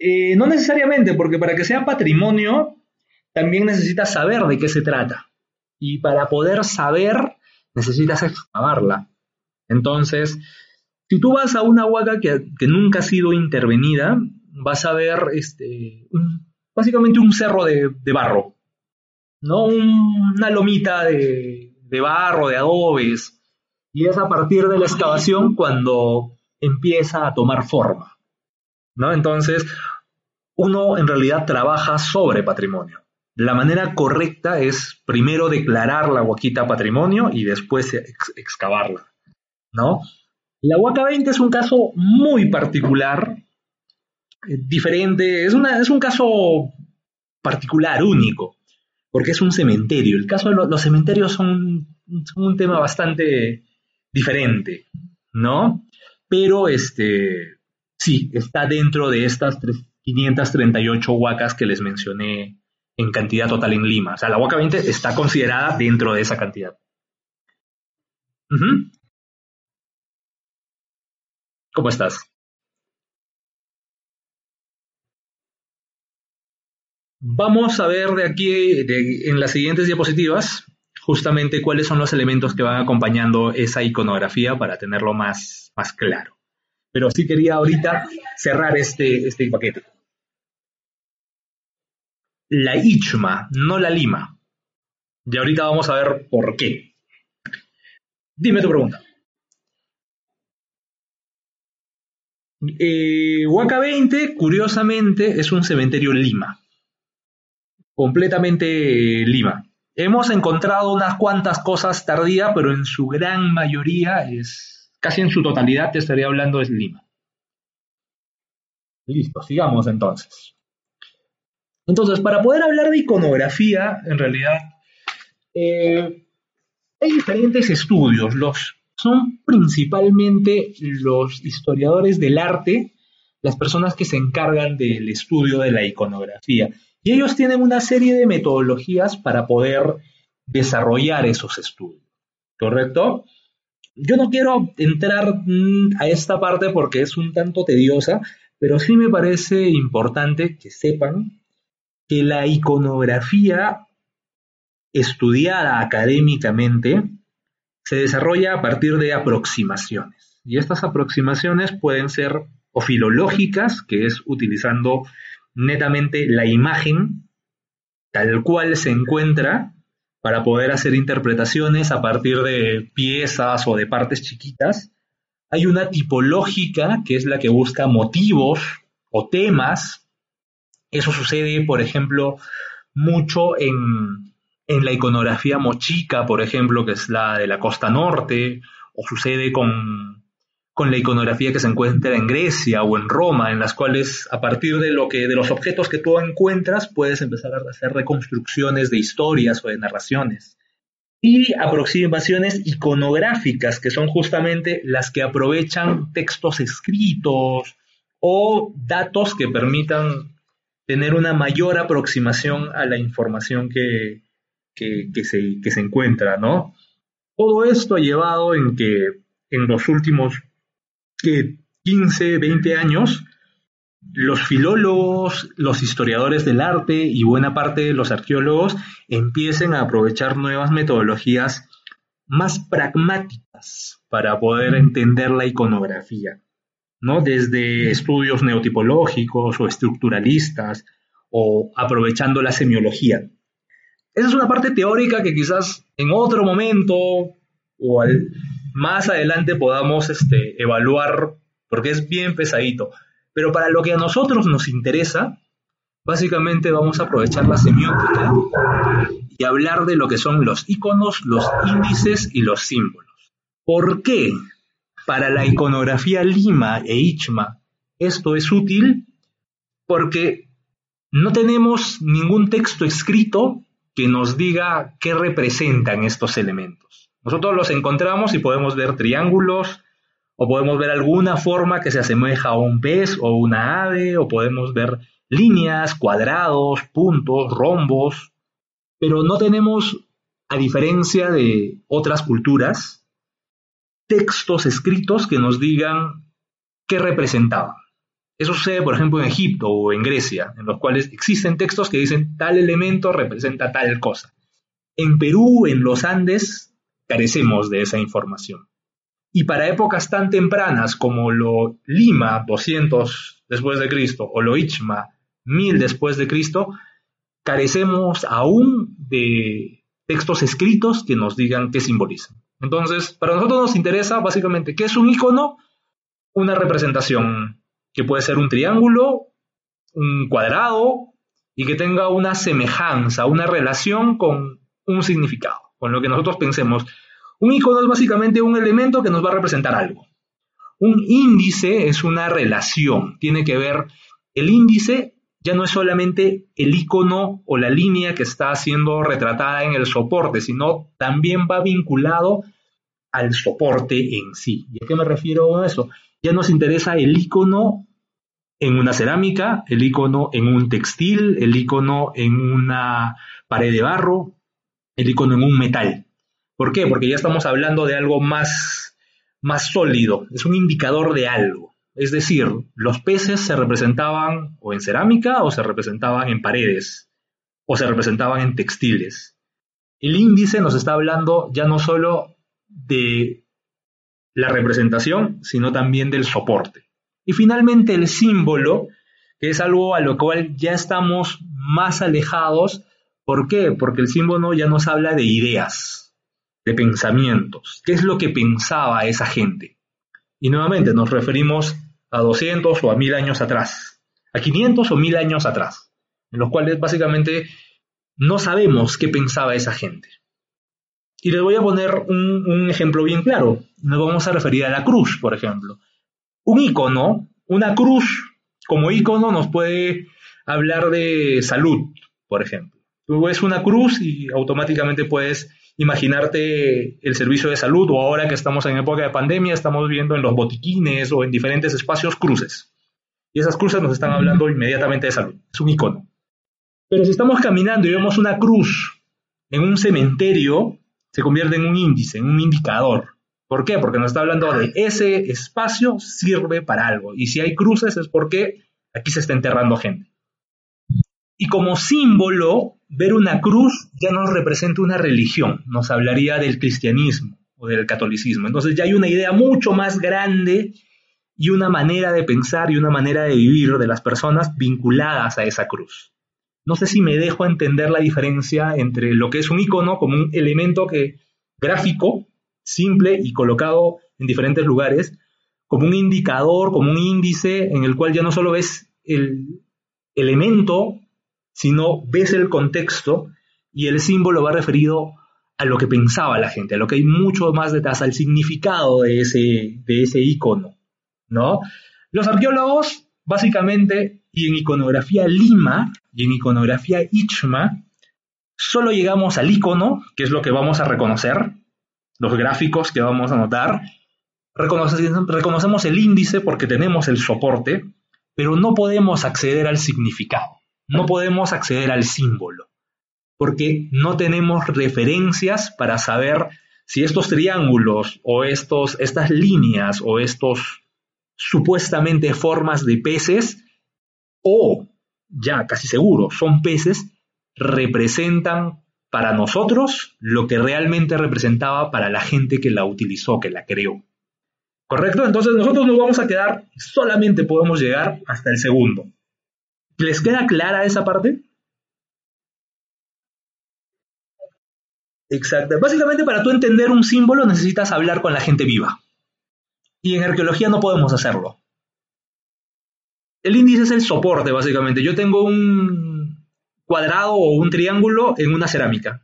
Speaker 1: Eh, no necesariamente, porque para que sea patrimonio también necesitas saber de qué se trata. Y para poder saber, necesitas excavarla. Entonces, si tú vas a una huaca que, nunca ha sido intervenida, vas a ver este, básicamente un cerro de, barro, ¿no? una lomita de, de barro, de adobes. Y es a partir de la excavación cuando empieza a tomar forma. ¿no? Entonces, uno en realidad trabaja sobre patrimonio. La manera correcta es primero declarar la huaquita patrimonio y después excavarla, ¿no? La Huaca 20 es un caso muy particular, eh, diferente, es, es un caso particular, único, porque es un cementerio. El caso de los cementerios son, un tema bastante diferente, ¿no? Pero este, sí, está dentro de estas 538 huacas que les mencioné en cantidad total en Lima. O sea, la huaca 20 está considerada dentro de esa cantidad. ¿Cómo estás? Vamos a ver de aquí, en las siguientes diapositivas, justamente cuáles son los elementos que van acompañando esa iconografía para tenerlo más, más claro. Pero sí quería ahorita cerrar este, este paquete. La Ichma, no la Lima. Y ahorita vamos a ver por qué. Dime tu pregunta. Eh, Huaca 20, curiosamente, es un cementerio Lima completamente Lima. Hemos encontrado unas cuantas cosas tardías, pero en su gran mayoría es, casi en su totalidad te estaría hablando es Lima. Listo, sigamos entonces. Entonces, para poder hablar de iconografía, en realidad, eh, hay diferentes estudios. Los, son principalmente los historiadores del arte, las personas que se encargan del estudio de la iconografía. Y ellos tienen una serie de metodologías para poder desarrollar esos estudios. ¿Correcto? Yo no quiero entrar mm, a esta parte porque es un tanto tediosa, pero sí me parece importante que sepan que la iconografía estudiada académicamente se desarrolla a partir de aproximaciones. Y estas aproximaciones pueden ser o filológicas, que es utilizando netamente la imagen tal cual se encuentra para poder hacer interpretaciones a partir de piezas o de partes chiquitas. Hay una tipológica que es la que busca motivos o temas. Eso sucede, por ejemplo, mucho en, en la iconografía mochica, por ejemplo, que es la de la costa norte, o sucede con con la iconografía que se encuentra en Grecia o en Roma, en las cuales a partir de lo que de los objetos que tú encuentras puedes empezar a hacer reconstrucciones de historias o de narraciones. Y aproximaciones iconográficas, que son justamente las que aprovechan textos escritos o datos que permitan tener una mayor aproximación a la información que, se, que se encuentra, ¿no? Todo esto ha llevado en que en los últimos que 15, 20 años, los filólogos, los historiadores del arte y buena parte de los arqueólogos empiecen a aprovechar nuevas metodologías más pragmáticas para poder entender la iconografía, ¿no? Desde estudios neotipológicos o estructuralistas o aprovechando la semiología. Esa es una parte teórica que quizás en otro momento o más adelante podamos este, evaluar, porque es bien pesadito. Pero para lo que a nosotros nos interesa, básicamente vamos a aprovechar la semiótica y hablar de lo que son los iconos, los índices y los símbolos. ¿Por qué? Para la iconografía Lima e Ichma esto es útil porque no tenemos ningún texto escrito que nos diga qué representan estos elementos. Nosotros los encontramos y podemos ver triángulos, o podemos ver alguna forma que se asemeja a un pez o una ave, o podemos ver líneas, cuadrados, puntos, rombos, pero no tenemos, a diferencia de otras culturas, textos escritos que nos digan qué representaban. Eso sucede, por ejemplo, en Egipto o en Grecia, en los cuales existen textos que dicen tal elemento representa tal cosa. En Perú, en los Andes, carecemos de esa información. Y para épocas tan tempranas como lo Lima 200 después de Cristo o lo Ichma 1000 después de Cristo, carecemos aún de textos escritos que nos digan qué simbolizan. Entonces, para nosotros nos interesa básicamente qué es un icono, una representación que puede ser un triángulo, un cuadrado y que tenga una semejanza, una relación con un significado con lo que nosotros pensemos. Un icono es básicamente un elemento que nos va a representar algo. Un índice es una relación, tiene que ver, el índice ya no es solamente el icono o la línea que está siendo retratada en el soporte, sino también va vinculado al soporte en sí. ¿Y a qué me refiero a eso? Ya nos interesa el icono en una cerámica, el icono en un textil, el icono en una pared de barro, el icono en un metal. ¿Por qué? Porque ya estamos hablando de algo más, más sólido, es un indicador de algo. Es decir, los peces se representaban o en cerámica o se representaban en paredes o se representaban en textiles. El índice nos está hablando ya no solo de la representación, sino también del soporte. Y finalmente el símbolo, que es algo a lo cual ya estamos más alejados. ¿Por qué? Porque el símbolo ya nos habla de ideas, de pensamientos. ¿Qué es lo que pensaba esa gente? Y nuevamente nos referimos a 200 o a 1000 años atrás, a 500 o 1000 años atrás, en los cuales básicamente no sabemos qué pensaba esa gente. Y les voy a poner un, ejemplo bien claro. Nos vamos a referir a la cruz, por ejemplo. Un icono, una cruz como icono nos puede hablar de salud, por ejemplo. Tú ves una cruz y automáticamente puedes imaginarte el servicio de salud o ahora que estamos en época de pandemia estamos viendo en los botiquines o en diferentes espacios cruces. Y esas cruces nos están hablando inmediatamente de salud. Es un icono. Pero si estamos caminando y vemos una cruz en un cementerio, se convierte en un índice, en un indicador. ¿Por qué? Porque nos está hablando de ese espacio sirve para algo. Y si hay cruces es porque aquí se está enterrando gente. Y como símbolo, ver una cruz ya nos representa una religión, nos hablaría del cristianismo o del catolicismo. Entonces ya hay una idea mucho más grande y una manera de pensar y una manera de vivir de las personas vinculadas a esa cruz. No sé si me dejo entender la diferencia entre lo que es un icono como un elemento que, gráfico, simple y colocado en diferentes lugares, como un indicador, como un índice en el cual ya no solo ves el elemento, sino ves el contexto y el símbolo va referido a lo que pensaba la gente, a lo que hay mucho más detrás, al significado de ese, de ese icono, ¿no? Los arqueólogos, básicamente, y en iconografía Lima y en iconografía Ichma, solo llegamos al icono, que es lo que vamos a reconocer, los gráficos que vamos a notar, reconocemos el índice porque tenemos el soporte, pero no podemos acceder al significado, no podemos acceder al símbolo, porque no tenemos referencias para saber si estos triángulos o estos, estas líneas o estos supuestamente formas de peces o, ya casi seguro, son peces, representan para nosotros lo que realmente representaba para la gente que la utilizó, que la creó. ¿Correcto? Entonces nosotros nos vamos a quedar, solamente podemos llegar hasta el segundo. ¿Les queda clara esa parte? Exacto. Básicamente para tú entender un símbolo necesitas hablar con la gente viva. Y en arqueología no podemos hacerlo. El índice es el soporte, básicamente. Yo tengo un cuadrado o un triángulo en una cerámica.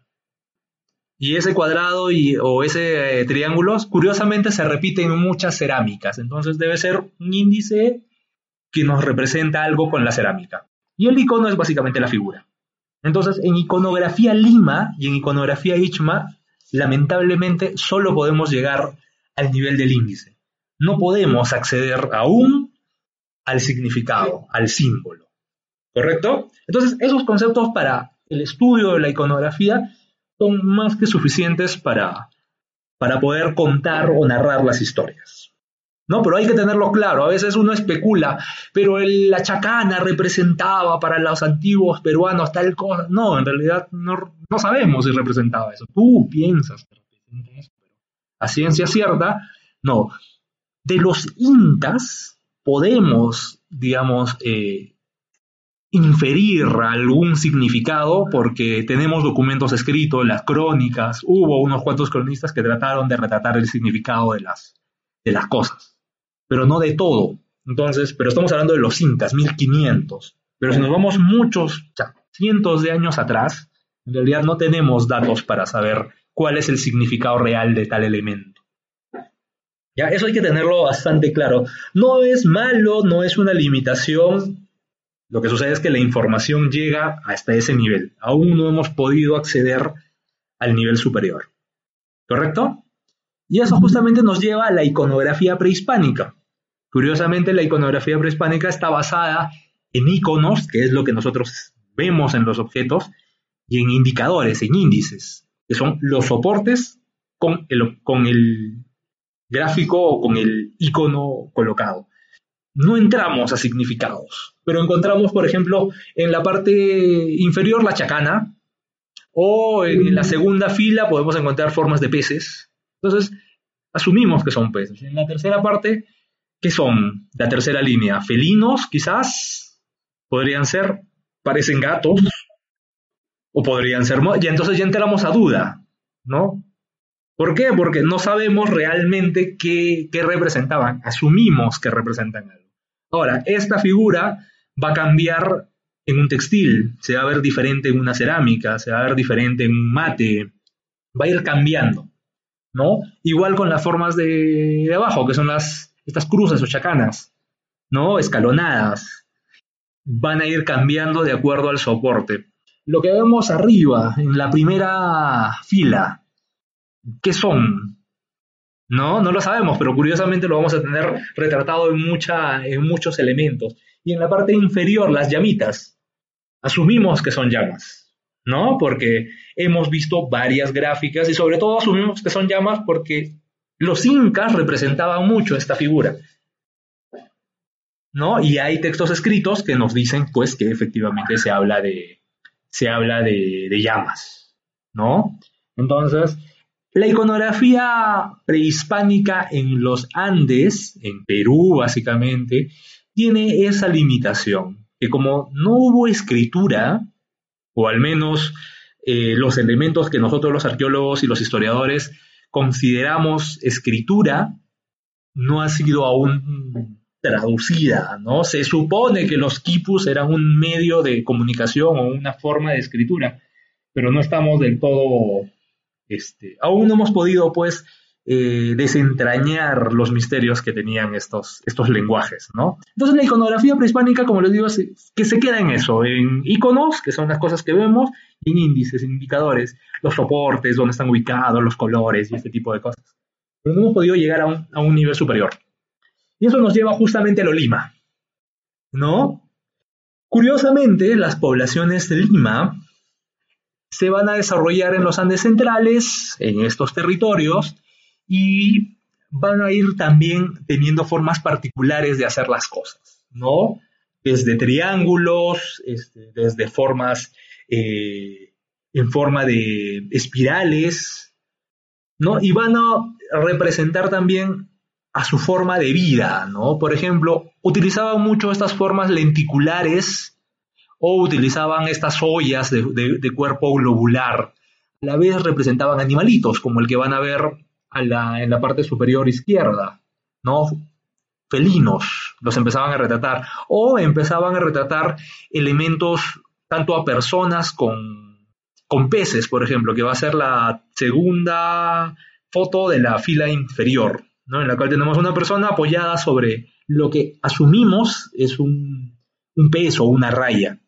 Speaker 1: Y ese cuadrado y, o ese eh, triángulo, curiosamente, se repite en muchas cerámicas. Entonces debe ser un índice que nos representa algo con la cerámica. Y el icono es básicamente la figura. Entonces, en iconografía Lima y en iconografía Ichma, lamentablemente solo podemos llegar al nivel del índice. No podemos acceder aún al significado, al símbolo. ¿Correcto? Entonces, esos conceptos para el estudio de la iconografía son más que suficientes para, para poder contar o narrar las historias. ¿No? Pero hay que tenerlo claro, a veces uno especula, pero la chacana representaba para los antiguos peruanos tal cosa. No, en realidad no, no sabemos si representaba eso. Tú piensas que representa eso, pero a ciencia cierta, no. De los incas, podemos, digamos, eh, inferir algún significado porque tenemos documentos escritos, las crónicas, hubo unos cuantos cronistas que trataron de retratar el significado de las, de las cosas, pero no de todo. Entonces, pero estamos hablando de los incas, 1500. Pero si nos vamos muchos, cientos de años atrás, en realidad no tenemos datos para saber cuál es el significado real de tal elemento. ¿Ya? Eso hay que tenerlo bastante claro. No es malo, no es una limitación. Lo que sucede es que la información llega hasta ese nivel. Aún no hemos podido acceder al nivel superior. ¿Correcto? Y eso justamente nos lleva a la iconografía prehispánica. Curiosamente, la iconografía prehispánica está basada en iconos, que es lo que nosotros vemos en los objetos, y en indicadores, en índices, que son los soportes con el, gráfico o con el icono colocado. No entramos a significados, pero encontramos, por ejemplo, en la parte inferior la chacana, o en la segunda fila podemos encontrar formas de peces. Entonces, asumimos que son peces. En la tercera parte ¿Qué son? La tercera línea, felinos, quizás, podrían ser, parecen gatos, o podrían ser, y entonces ya entramos a duda, ¿no? ¿Por qué? Porque no sabemos realmente qué, qué representaban, asumimos que representan algo. Ahora, esta figura va a cambiar en un textil, se va a ver diferente en una cerámica, se va a ver diferente en un mate, va a ir cambiando, ¿no? Igual con las formas de abajo, que son las, estas cruces o chacanas, ¿no? Escalonadas, van a ir cambiando de acuerdo al soporte. Lo que vemos arriba, en la primera fila, ¿qué son? No, no lo sabemos, pero curiosamente lo vamos a tener retratado en, en muchos elementos. Y en la parte inferior, las llamitas, asumimos que son llamas, ¿no? Porque hemos visto varias gráficas y sobre todo asumimos que son llamas porque los incas representaban mucho esta figura. ¿No? Y hay textos escritos que nos dicen pues que efectivamente se habla de, se habla de, de llamas, ¿no? Entonces, la iconografía prehispánica en los Andes, en Perú básicamente, tiene esa limitación, que como no hubo escritura, o al menos eh, los elementos que nosotros los arqueólogos y los historiadores consideramos escritura no ha sido aún traducida, ¿no? Se supone que los quipus eran un medio de comunicación o una forma de escritura, pero no estamos del todo, este, aún no hemos podido, pues, eh, desentrañar los misterios que tenían estos, estos lenguajes, ¿no? Entonces la iconografía prehispánica, como les digo, que se queda en eso, en iconos, que son las cosas que vemos, y en índices, indicadores, los soportes, dónde están ubicados, los colores y este tipo de cosas. Pero no hemos podido llegar a un, a un nivel superior. Y eso nos lleva justamente a lo Lima, ¿no? Curiosamente, las poblaciones de Lima se van a desarrollar en los Andes centrales, en estos territorios, y van a ir también teniendo formas particulares de hacer las cosas, ¿no? Desde triángulos, este, desde formas eh, en forma de espirales, ¿no? Y van a representar también a su forma de vida, ¿no? Por ejemplo, utilizaban mucho estas formas lenticulares o utilizaban estas ollas de, de cuerpo globular. A la vez representaban animalitos, como el que van a ver en la parte superior izquierda, ¿no? Felinos, los empezaban a retratar, o empezaban a retratar elementos tanto a personas con, con peces, por ejemplo, que va a ser la segunda foto de la fila inferior, ¿no? en la cual tenemos una persona apoyada sobre lo que asumimos es un, un pez o una raya.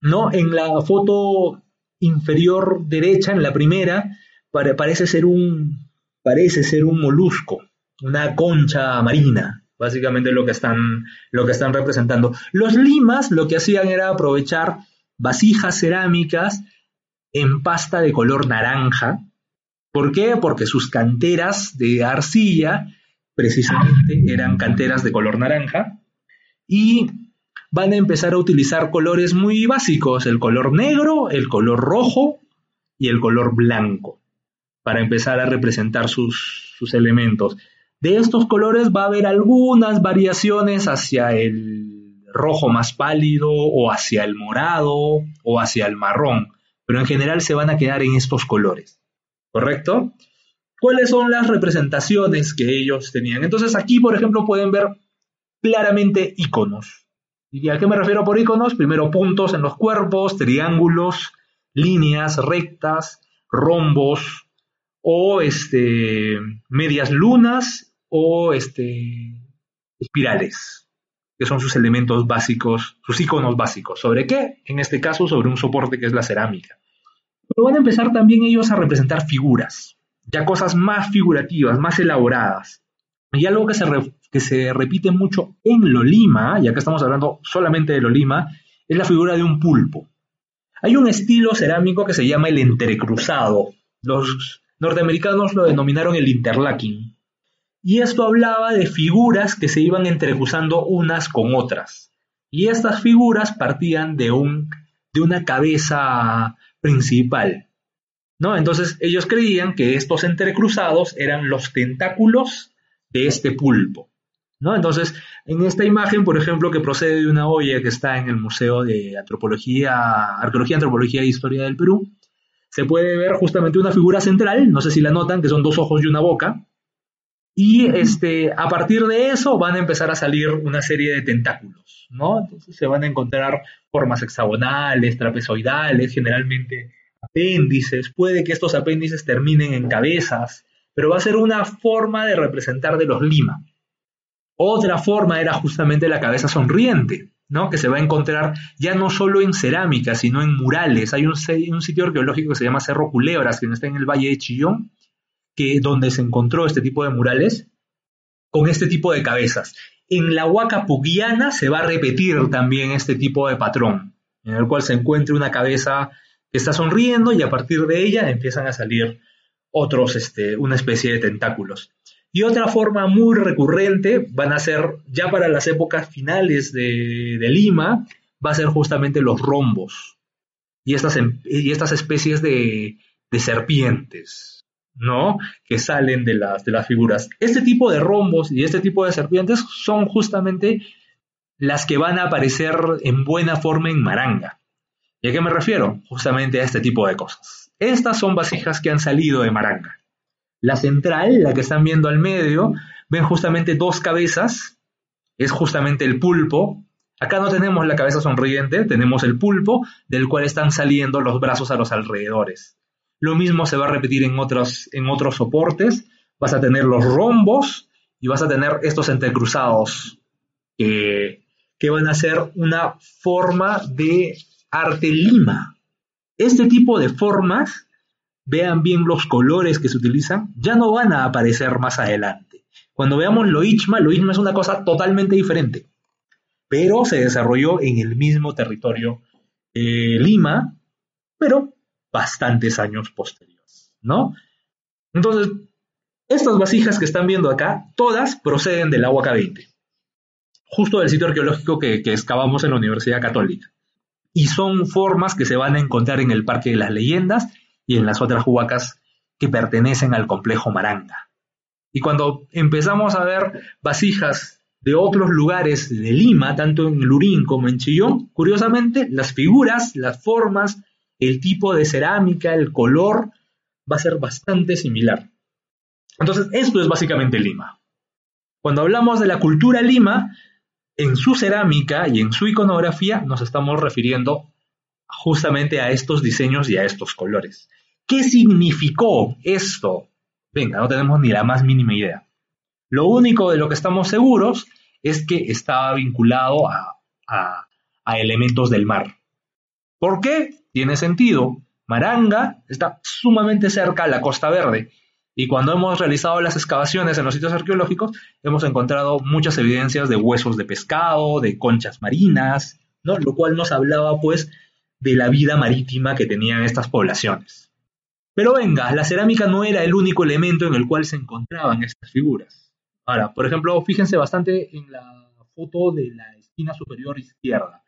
Speaker 1: ¿no? En la foto inferior derecha, en la primera, parece ser un, parece ser un molusco, una concha marina, básicamente lo que están, lo que están representando. Los limas lo que hacían era aprovechar vasijas cerámicas en pasta de color naranja. ¿Por qué? Porque sus canteras de arcilla precisamente eran canteras de color naranja y van a empezar a utilizar colores muy básicos, el color negro, el color rojo y el color blanco para empezar a representar sus, elementos. De estos colores va a haber algunas variaciones hacia el rojo más pálido o hacia el morado o hacia el marrón, pero en general se van a quedar en estos colores. ¿Correcto? ¿Cuáles son las representaciones que ellos tenían? Entonces aquí, por ejemplo, pueden ver claramente iconos. ¿Y a qué me refiero por iconos? Primero puntos en los cuerpos, triángulos, líneas rectas, rombos, o este, medias lunas o este, espirales, que son sus elementos básicos, sus iconos básicos. ¿Sobre qué? En este caso, sobre un soporte que es la cerámica. Pero van a empezar también ellos a representar figuras, ya cosas más figurativas, más elaboradas. Y algo que se, que se repite mucho en Lolima, ya que estamos hablando solamente de Lolima, es la figura de un pulpo. Hay un estilo cerámico que se llama el entrecruzado. Los norteamericanos lo denominaron el interlacking. Y esto hablaba de figuras que se iban entrecruzando unas con otras. Y estas figuras partían de, un, de una cabeza principal. ¿no? Entonces ellos creían que estos entrecruzados eran los tentáculos de este pulpo. ¿no? Entonces, en esta imagen, por ejemplo, que procede de una olla que está en el Museo de Antropología, Arqueología, Antropología e Historia del Perú, se puede ver justamente una figura central, no sé si la notan, que son dos ojos y una boca, y este, a partir de eso van a empezar a salir una serie de tentáculos, ¿no? Entonces se van a encontrar formas hexagonales, trapezoidales, generalmente apéndices, puede que estos apéndices terminen en cabezas, pero va a ser una forma de representar de los Lima. Otra forma era justamente la cabeza sonriente, ¿no? que se va a encontrar ya no solo en cerámica, sino en murales. Hay un, sitio arqueológico que se llama Cerro Culebras, que está en el Valle de Chillón, donde se encontró este tipo de murales con este tipo de cabezas. En la Huaca Pugiana se va a repetir también este tipo de patrón, en el cual se encuentra una cabeza que está sonriendo y a partir de ella empiezan a salir otros, este, una especie de tentáculos. Y otra forma muy recurrente van a ser, ya para las épocas finales de, Lima, va a ser justamente los rombos y estas, em, y estas especies de, serpientes, ¿no? Que salen de las, de las figuras. Este tipo de rombos y este tipo de serpientes son justamente las que van a aparecer en buena forma en Maranga. ¿Y a qué me refiero? Justamente a este tipo de cosas. Estas son vasijas que han salido de Maranga. La central, la que están viendo al medio, ven justamente dos cabezas, es justamente el pulpo. Acá no tenemos la cabeza sonriente, tenemos el pulpo, del cual están saliendo los brazos a los alrededores. Lo mismo se va a repetir en otros, en otros soportes. Vas a tener los rombos y vas a tener estos entrecruzados que, que van a ser una forma de arte lima. Este tipo de formas vean bien los colores que se utilizan, ya no van a aparecer más adelante. Cuando veamos lo Ichma, lo Ichma es una cosa totalmente diferente, pero se desarrolló en el mismo territorio eh, Lima, pero bastantes años posteriores, ¿no? Entonces, estas vasijas que están viendo acá, todas proceden del agua K20, justo del sitio arqueológico que, que excavamos en la Universidad Católica. Y son formas que se van a encontrar en el Parque de las Leyendas y en las otras huacas que pertenecen al complejo Maranga. Y cuando empezamos a ver vasijas de otros lugares de Lima, tanto en Lurín como en Chillón, curiosamente las figuras, las formas, el tipo de cerámica, el color, va a ser bastante similar. Entonces, esto es básicamente Lima. Cuando hablamos de la cultura Lima, en su cerámica y en su iconografía nos estamos refiriendo justamente a estos diseños y a estos colores. ¿Qué significó esto? Venga, no tenemos ni la más mínima idea. Lo único de lo que estamos seguros es que estaba vinculado a, elementos del mar. ¿Por qué? Tiene sentido. Maranga está sumamente cerca a la Costa Verde y cuando hemos realizado las excavaciones en los sitios arqueológicos hemos encontrado muchas evidencias de huesos de pescado, de conchas marinas, lo cual nos hablaba pues de la vida marítima que tenían estas poblaciones. Pero venga, la cerámica no era el único elemento en el cual se encontraban estas figuras. Ahora, por ejemplo, fíjense bastante en la foto de la esquina superior izquierda,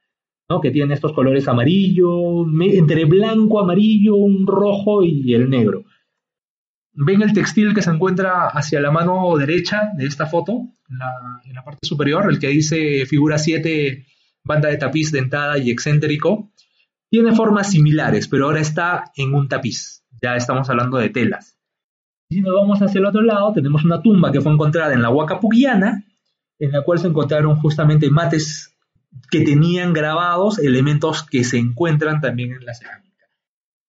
Speaker 1: ¿no? que tiene estos colores amarillo, entre blanco, amarillo, un rojo y el negro. ¿Ven el textil que se encuentra hacia la mano derecha de esta foto, en la, en la parte superior, el que dice figura 7, banda de tapiz dentada y excéntrico? Tiene formas similares, pero ahora está en un tapiz ya estamos hablando de telas. Si nos vamos hacia el otro lado, tenemos una tumba que fue encontrada en la Huaca Pugiana, en la cual se encontraron justamente mates que tenían grabados elementos que se encuentran también en la cerámica.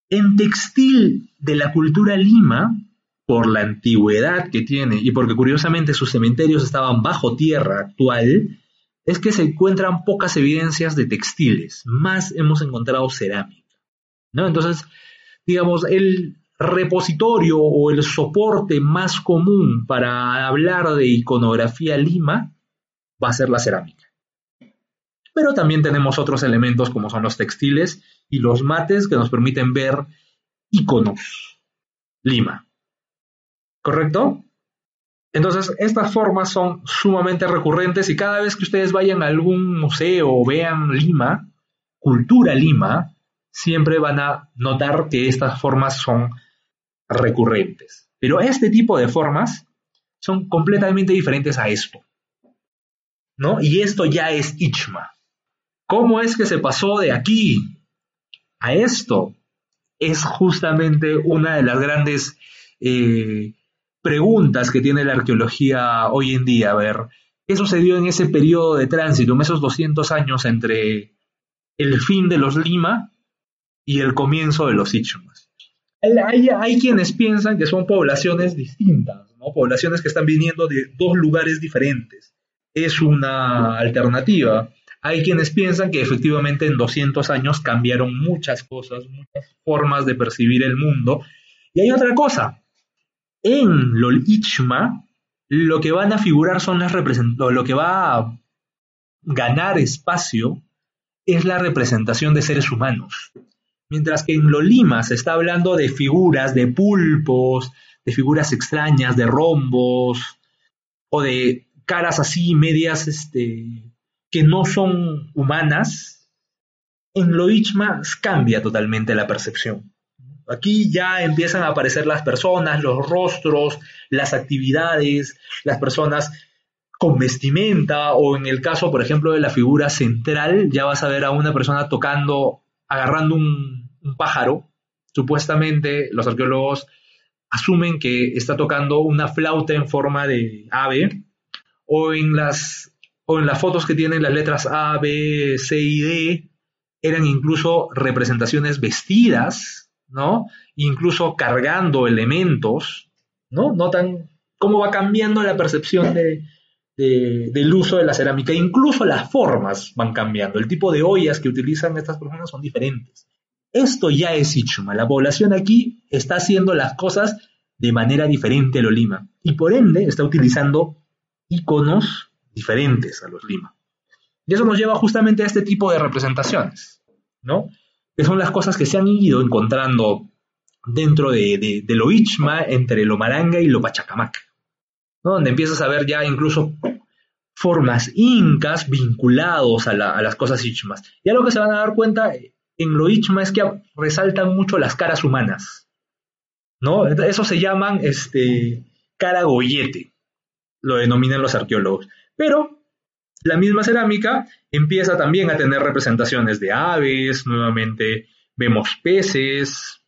Speaker 1: En textil de la cultura Lima, por la antigüedad que tiene y porque curiosamente sus cementerios estaban bajo tierra actual, es que se encuentran pocas evidencias de textiles, más hemos encontrado cerámica. ¿no? Entonces, digamos, el, repositorio o el soporte más común para hablar de iconografía lima va a ser la cerámica. Pero también tenemos otros elementos como son los textiles y los mates que nos permiten ver iconos lima. ¿Correcto? Entonces, estas formas son sumamente recurrentes y cada vez que ustedes vayan a algún museo o vean Lima, cultura Lima, siempre van a notar que estas formas son recurrentes. Pero este tipo de formas son completamente diferentes a esto. ¿No? Y esto ya es Ichma. ¿Cómo es que se pasó de aquí a esto? Es justamente una de las grandes eh, preguntas que tiene la arqueología hoy en día. A ver, ¿qué sucedió en ese periodo de tránsito, en esos 200 años entre el fin de los Lima y el comienzo de los Ichumas? Hay, quienes piensan que son poblaciones distintas, ¿no? poblaciones que están viniendo de dos lugares diferentes. Es una alternativa. Hay quienes piensan que efectivamente en 200 años cambiaron muchas cosas, muchas formas de percibir el mundo. Y hay otra cosa. En Lolichma, lo que van a figurar son las representaciones, lo que va a ganar espacio es la representación de seres humanos. Mientras que en Lolima se está hablando de figuras, de pulpos, de figuras extrañas, de rombos, o de caras así medias este, que no son humanas, en Loichma cambia totalmente la percepción. Aquí ya empiezan a aparecer las personas, los rostros, las actividades, las personas con vestimenta, o en el caso, por ejemplo, de la figura central, ya vas a ver a una persona tocando agarrando un, pájaro. Supuestamente los arqueólogos asumen que está tocando una flauta en forma de ave, o en las, o en las fotos que tienen las letras A, B, C y D, eran incluso representaciones vestidas, ¿no? Incluso cargando elementos, ¿no? Notan cómo va cambiando la percepción de, del uso de la cerámica. Incluso las formas van cambiando. El tipo de ollas que utilizan estas personas son diferentes. Esto ya es Ichuma. La población aquí está haciendo las cosas de manera diferente a lo Lima. Y por ende está utilizando iconos diferentes a los Lima. Y eso nos lleva justamente a este tipo de representaciones, ¿no? Que son las cosas que se han ido encontrando dentro de, lo Ichma entre lo Maranga y lo Pachacamac donde empiezas a ver ya incluso formas incas vinculados a, las cosas ichmas. Y algo que se van a dar cuenta en lo ichma es que resaltan mucho las caras humanas. ¿no? Eso se llaman este, cara goyete, lo denominan los arqueólogos. Pero la misma cerámica empieza también a tener representaciones de aves, nuevamente vemos peces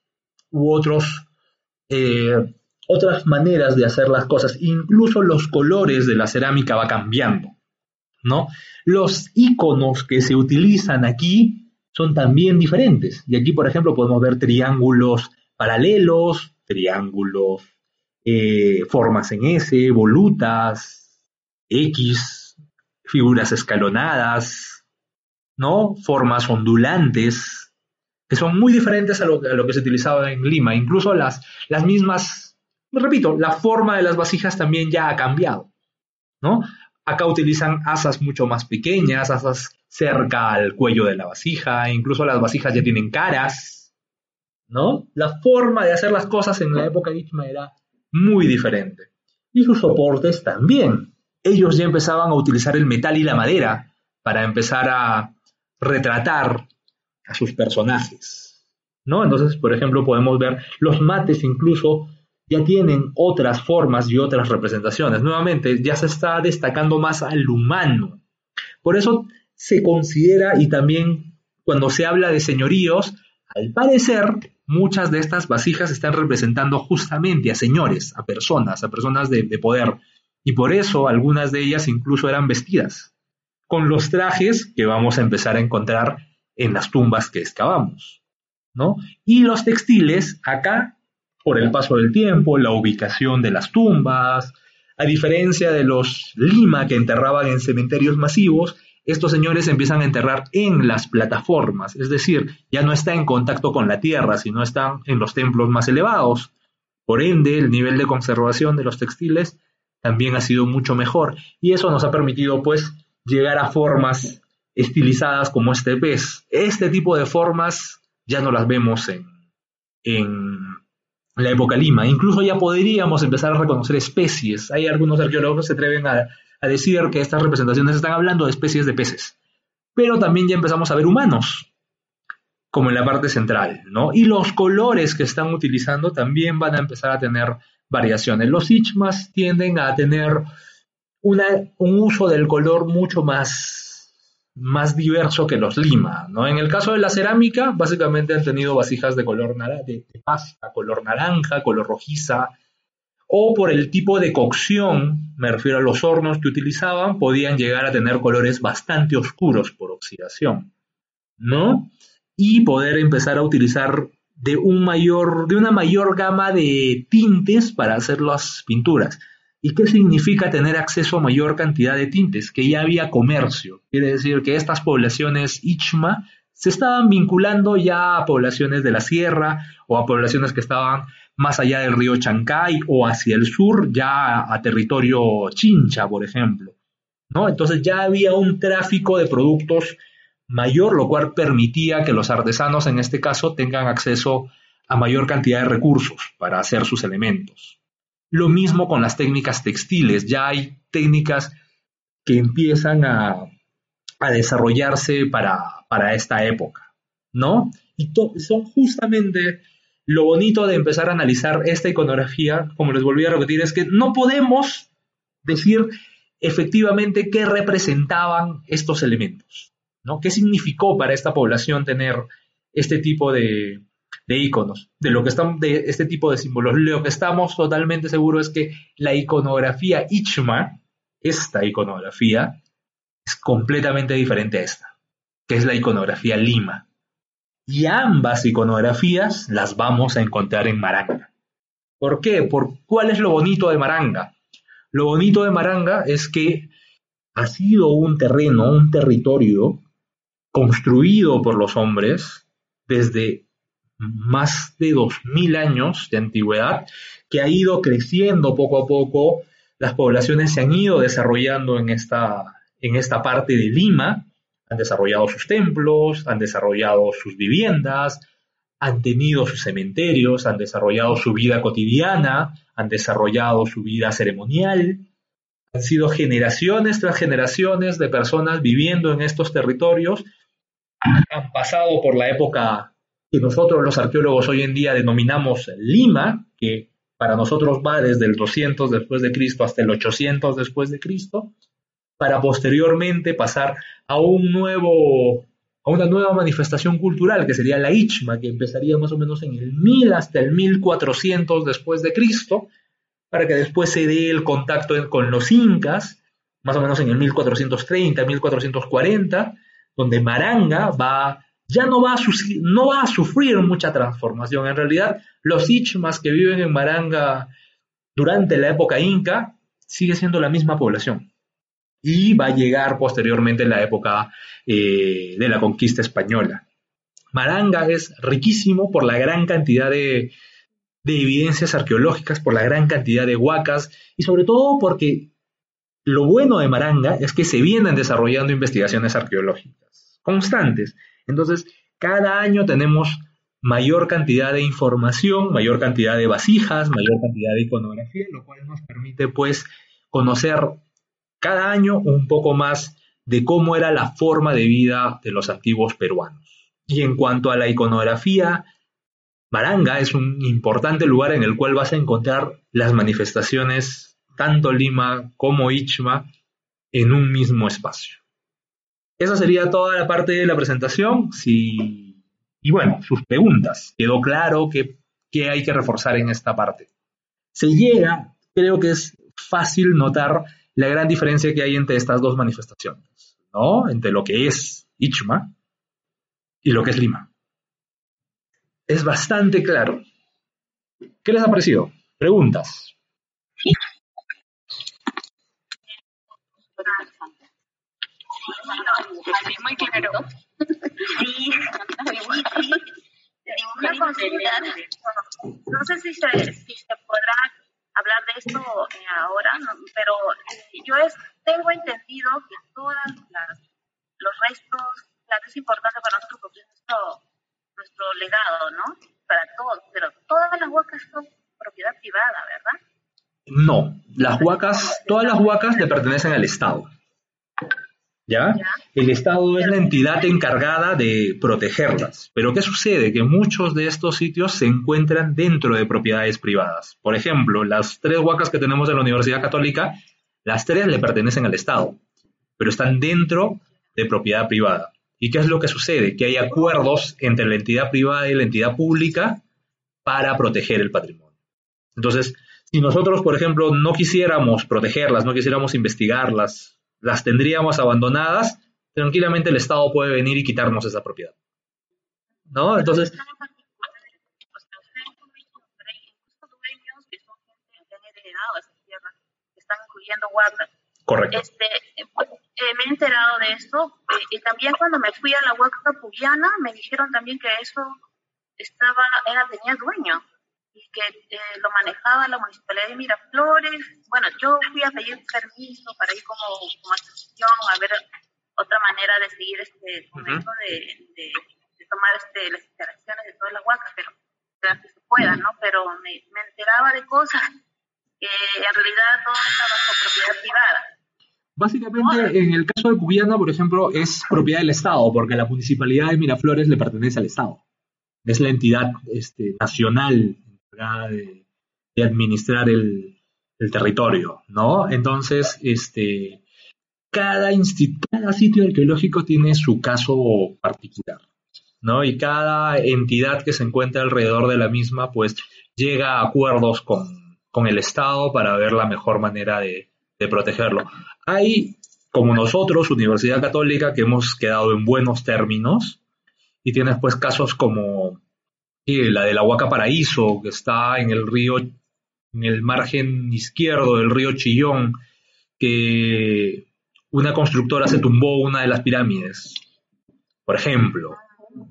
Speaker 1: u otros eh, otras maneras de hacer las cosas, incluso los colores de la cerámica va cambiando, ¿no? Los iconos que se utilizan aquí son también diferentes. Y aquí, por ejemplo, podemos ver triángulos paralelos, triángulos, eh, formas en S, volutas, X, figuras escalonadas, ¿no? Formas ondulantes, que son muy diferentes a lo, que se utilizaba en Lima. Incluso las, las mismas repito, la forma de las vasijas también ya ha cambiado, ¿no? Acá utilizan asas mucho más pequeñas, asas cerca al cuello de la vasija, incluso las vasijas ya tienen caras, ¿no? La forma de hacer las cosas en la época de era muy diferente. Y sus soportes también. Ellos ya empezaban a utilizar el metal y la madera para empezar a retratar a sus personajes, ¿no? Entonces, por ejemplo, podemos ver los mates incluso ya tienen otras formas y otras representaciones. Nuevamente, ya se está destacando más al humano. Por eso se considera, y también cuando se habla de señoríos, al parecer muchas de estas vasijas están representando justamente a señores, a personas, a personas de, de poder. Y por eso algunas de ellas incluso eran vestidas, con los trajes que vamos a empezar a encontrar en las tumbas que excavamos. ¿no? Y los textiles, acá por el paso del tiempo, la ubicación de las tumbas, a diferencia de los Lima que enterraban en cementerios masivos, estos señores empiezan a enterrar en las plataformas, es decir, ya no está en contacto con la tierra, sino están en los templos más elevados. Por ende, el nivel de conservación de los textiles también ha sido mucho mejor y eso nos ha permitido pues llegar a formas estilizadas como este pez. Este tipo de formas ya no las vemos en, en la época Lima. Incluso ya podríamos empezar a reconocer especies. Hay algunos arqueólogos que se atreven a, a decir que estas representaciones están hablando de especies de peces. Pero también ya empezamos a ver humanos, como en la parte central, ¿no? Y los colores que están utilizando también van a empezar a tener variaciones. Los ichmas tienden a tener un uso del color mucho más, más diverso que los lima, ¿no? En el caso de la cerámica, básicamente han tenido vasijas de color de pasta, color naranja, color rojiza, o por el tipo de cocción, me refiero a los hornos que utilizaban, podían llegar a tener colores bastante oscuros por oxidación, ¿no? Y poder empezar a utilizar de, un mayor, de una mayor gama de tintes para hacer las pinturas. ¿Y qué significa tener acceso a mayor cantidad de tintes? Que ya había comercio. Quiere decir que estas poblaciones Ichma se estaban vinculando ya a poblaciones de la sierra o a poblaciones que estaban más allá del río Chancay o hacia el sur, ya a territorio Chincha, por ejemplo. ¿no? Entonces ya había un tráfico de productos mayor, lo cual permitía que los artesanos en este caso tengan acceso a mayor cantidad de recursos para hacer sus elementos. Lo mismo con las técnicas textiles, ya hay técnicas que empiezan a, desarrollarse para, para, esta época, ¿no? Y son justamente lo bonito de empezar a analizar esta iconografía, como les volví a repetir, es que no podemos decir efectivamente qué representaban estos elementos, ¿no? ¿Qué significó para esta población tener este tipo de, iconos, de lo que estamos, de este tipo de símbolos? Lo que estamos totalmente seguros es que la iconografía Ichma, esta iconografía, es completamente diferente a esta, que es la iconografía Lima y ambas iconografías las vamos a encontrar en Maranga. ¿Por qué? ¿Por cuál es lo bonito de Maranga? Lo bonito de Maranga es que ha sido un terreno, un territorio construido por los hombres desde más de 2000 años de antigüedad, que ha ido creciendo poco a poco, las poblaciones se han ido desarrollando en esta, en esta parte de Lima, han desarrollado sus templos, han desarrollado sus viviendas, han tenido sus cementerios, han desarrollado su vida cotidiana, han desarrollado su vida ceremonial. Han sido generaciones tras generaciones de personas viviendo en estos territorios. Han pasado por la época que nosotros los arqueólogos hoy en día denominamos Lima, que para nosotros va desde el 200 después de Cristo hasta el 800 después de Cristo para posteriormente pasar a un nuevo a una nueva manifestación cultural que sería la Ichma, que empezaría más o menos en el 1000 hasta el 1400 después de Cristo, para que después se dé el contacto con los incas, más o menos en el 1430, 1440, donde Maranga va ya no va, a no va a sufrir mucha transformación. En realidad, los Ichmas que viven en Maranga durante la época inca sigue siendo la misma población y va a llegar posteriormente en la época eh, de la conquista española. Maranga es riquísimo por la gran cantidad de, evidencias arqueológicas, por la gran cantidad de huacas y sobre todo porque lo bueno de Maranga es que se vienen desarrollando investigaciones arqueológicas constantes. Entonces, cada año tenemos mayor cantidad de información, mayor cantidad de vasijas, mayor cantidad de iconografía, lo cual nos permite pues conocer cada año un poco más de cómo era la forma de vida de los antiguos peruanos. Y en cuanto a la iconografía, Maranga es un importante lugar en el cual vas a encontrar las manifestaciones tanto Lima como Ichma en un mismo espacio. Esa sería toda la parte de la presentación. Y bueno, sus preguntas. ¿Quedó claro qué, qué hay que reforzar en esta parte? Se llega, creo que es fácil notar la gran diferencia que hay entre estas dos manifestaciones, ¿no? Entre lo que es Ichma y lo que es Lima. Es bastante claro. ¿Qué les ha parecido? Preguntas.
Speaker 2: Muy claro.
Speaker 3: Sí, sí, sí. Una consulta, no sé si se, si se podrá hablar de esto eh, ahora, pero eh, yo es, tengo entendido que todos los restos, claro, es importante para nosotros porque es nuestro, nuestro legado, ¿no? Para todos, pero todas las huacas son propiedad privada, ¿verdad?
Speaker 1: No, las huacas, todas las huacas le pertenecen al Estado. ¿Ya? El Estado es la entidad encargada de protegerlas. Pero ¿qué sucede? Que muchos de estos sitios se encuentran dentro de propiedades privadas. Por ejemplo, las tres huacas que tenemos en la Universidad Católica, las tres le pertenecen al Estado, pero están dentro de propiedad privada. ¿Y qué es lo que sucede? Que hay acuerdos entre la entidad privada y la entidad pública para proteger el patrimonio. Entonces, si nosotros, por ejemplo, no quisiéramos protegerlas, no quisiéramos investigarlas, las tendríamos abandonadas, tranquilamente el Estado puede venir y quitarnos esa propiedad. ¿No? Entonces...
Speaker 3: están incluyendo huacas.
Speaker 1: Correcto.
Speaker 3: Este, eh, me he enterado de esto eh, y también cuando me fui a la huaca pubiana me dijeron también que eso estaba, era, tenía dueño y que eh, lo manejaba la municipalidad de Miraflores. Bueno, yo fui a pedir permiso para ir como, como asociación a ver otra manera de seguir este momento de, de, tomar este, las interacciones de todas las huacas, pero que se pueda, ¿no? Pero me, me enteraba de cosas que en realidad todo está bajo propiedad privada.
Speaker 1: Básicamente, en el caso de Cubiana, por ejemplo, es propiedad del Estado, porque la municipalidad de Miraflores le pertenece al Estado. Es la entidad este, nacional de, administrar el, territorio, ¿no? Entonces, este, cada, sitio arqueológico tiene su caso particular, ¿no? Y cada entidad que se encuentra alrededor de la misma, pues, llega a acuerdos con, el Estado para ver la mejor manera de, de protegerlo. Hay, como nosotros, Universidad Católica, que hemos quedado en buenos términos, y tienes pues casos como la de la Huaca Paraíso, que está en el río, en el margen izquierdo del río Chillón, que una constructora se tumbó una de las pirámides, por ejemplo,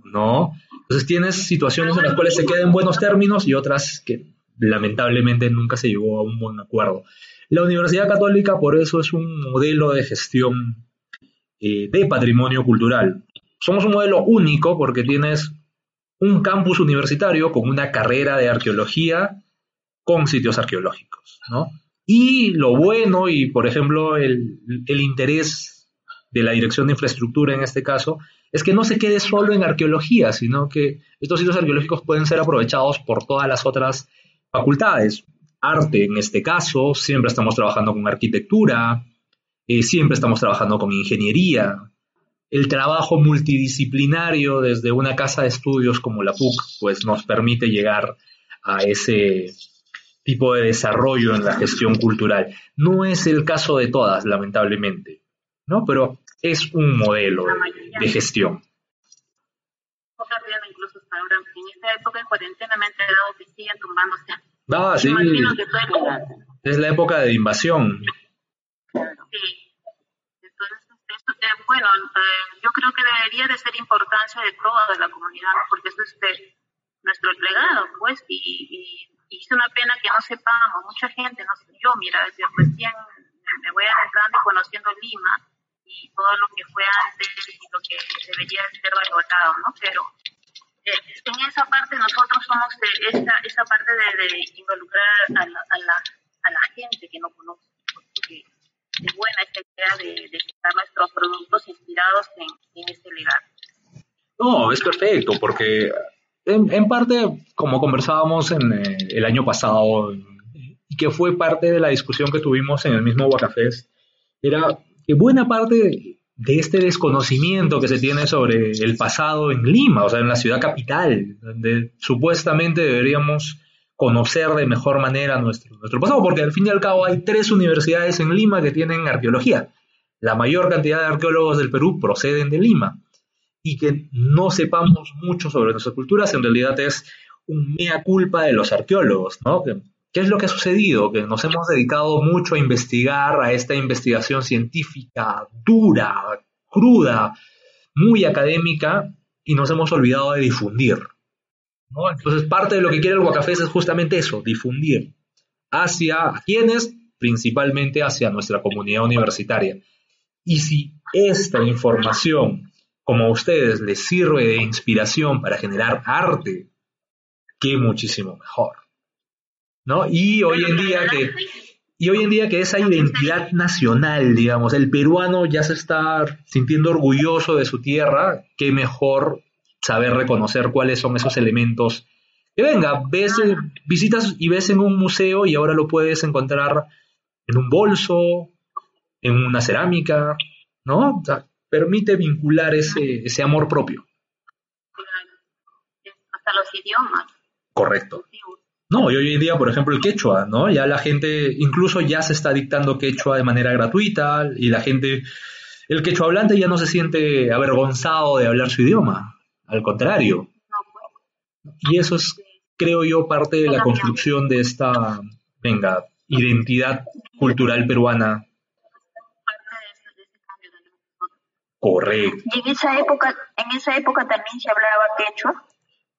Speaker 1: ¿no? Entonces tienes situaciones en las cuales se quedan en buenos términos y otras que lamentablemente nunca se llegó a un buen acuerdo. La Universidad Católica por eso es un modelo de gestión eh, de patrimonio cultural. Somos un modelo único porque tienes un campus universitario con una carrera de arqueología con sitios arqueológicos, ¿no? Y lo bueno y, por ejemplo, el, interés de la Dirección de Infraestructura en este caso, es que no se quede solo en arqueología, sino que estos sitios arqueológicos pueden ser aprovechados por todas las otras facultades. Arte, en este caso, siempre estamos trabajando con arquitectura, eh, siempre estamos trabajando con ingeniería, el trabajo multidisciplinario desde una casa de estudios como la PUC, pues nos permite llegar a ese tipo de desarrollo en la gestión cultural. No es el caso de todas, lamentablemente, ¿no? Pero es un modelo de, gestión.
Speaker 3: Incluso ahora, en esta época de cuarentena me he enterado que siguen tumbándose.
Speaker 1: Ah, sí. Es la época de invasión.
Speaker 3: Sí bueno, eh, yo creo que debería de ser importancia de toda la comunidad, porque eso es nuestro legado, pues, y, y, es una pena que no sepamos, mucha gente, no sé, yo, mira, desde recién me voy adentrando y conociendo Lima y todo lo que fue antes y lo que debería ser valorado, ¿no? Pero eh, en esa parte nosotros somos de esa, esa parte de, involucrar a la, a, la, a la gente que no conoce, es buena esta idea de, de nuestros productos inspirados en, este legado.
Speaker 1: No, es perfecto, porque en, parte, como conversábamos en eh, el año pasado, y que fue parte de la discusión que tuvimos en el mismo Wacafest, era que buena parte de este desconocimiento que se tiene sobre el pasado en Lima, o sea, en la ciudad capital, donde supuestamente deberíamos conocer de mejor manera nuestro, nuestro pasado, porque al fin y al cabo hay tres universidades en Lima que tienen arqueología. La mayor cantidad de arqueólogos del Perú proceden de Lima. Y que no sepamos mucho sobre nuestras culturas en realidad es un mea culpa de los arqueólogos, ¿no? ¿Qué es lo que ha sucedido? Que nos hemos dedicado mucho a investigar, a esta investigación científica dura, cruda, muy académica, y nos hemos olvidado de difundir. Entonces, parte de lo que quiere el Guacafés es justamente eso, difundir. ¿Hacia quienes? Principalmente hacia nuestra comunidad universitaria. Y si esta información, como a ustedes, les sirve de inspiración para generar arte, qué muchísimo mejor. ¿No? Y hoy en día que y hoy en día que esa identidad nacional, digamos, el peruano ya se está sintiendo orgulloso de su tierra, qué mejor saber reconocer cuáles son esos elementos. Que venga, ves, visitas y ves en un museo y ahora lo puedes encontrar en un bolso, en una cerámica, ¿no? permite vincular ese, ese amor propio.
Speaker 2: Hasta los idiomas.
Speaker 1: Correcto. No, y hoy en día, por ejemplo, el quechua, ¿no? Ya la gente, incluso ya se está dictando quechua de manera gratuita y la gente, el quechua hablante ya no se siente avergonzado de hablar su idioma, al contrario. Y eso es, creo yo, parte de la construcción de esta, venga, identidad cultural peruana. Correcto.
Speaker 2: Y en esa época, en esa época también se hablaba quechua.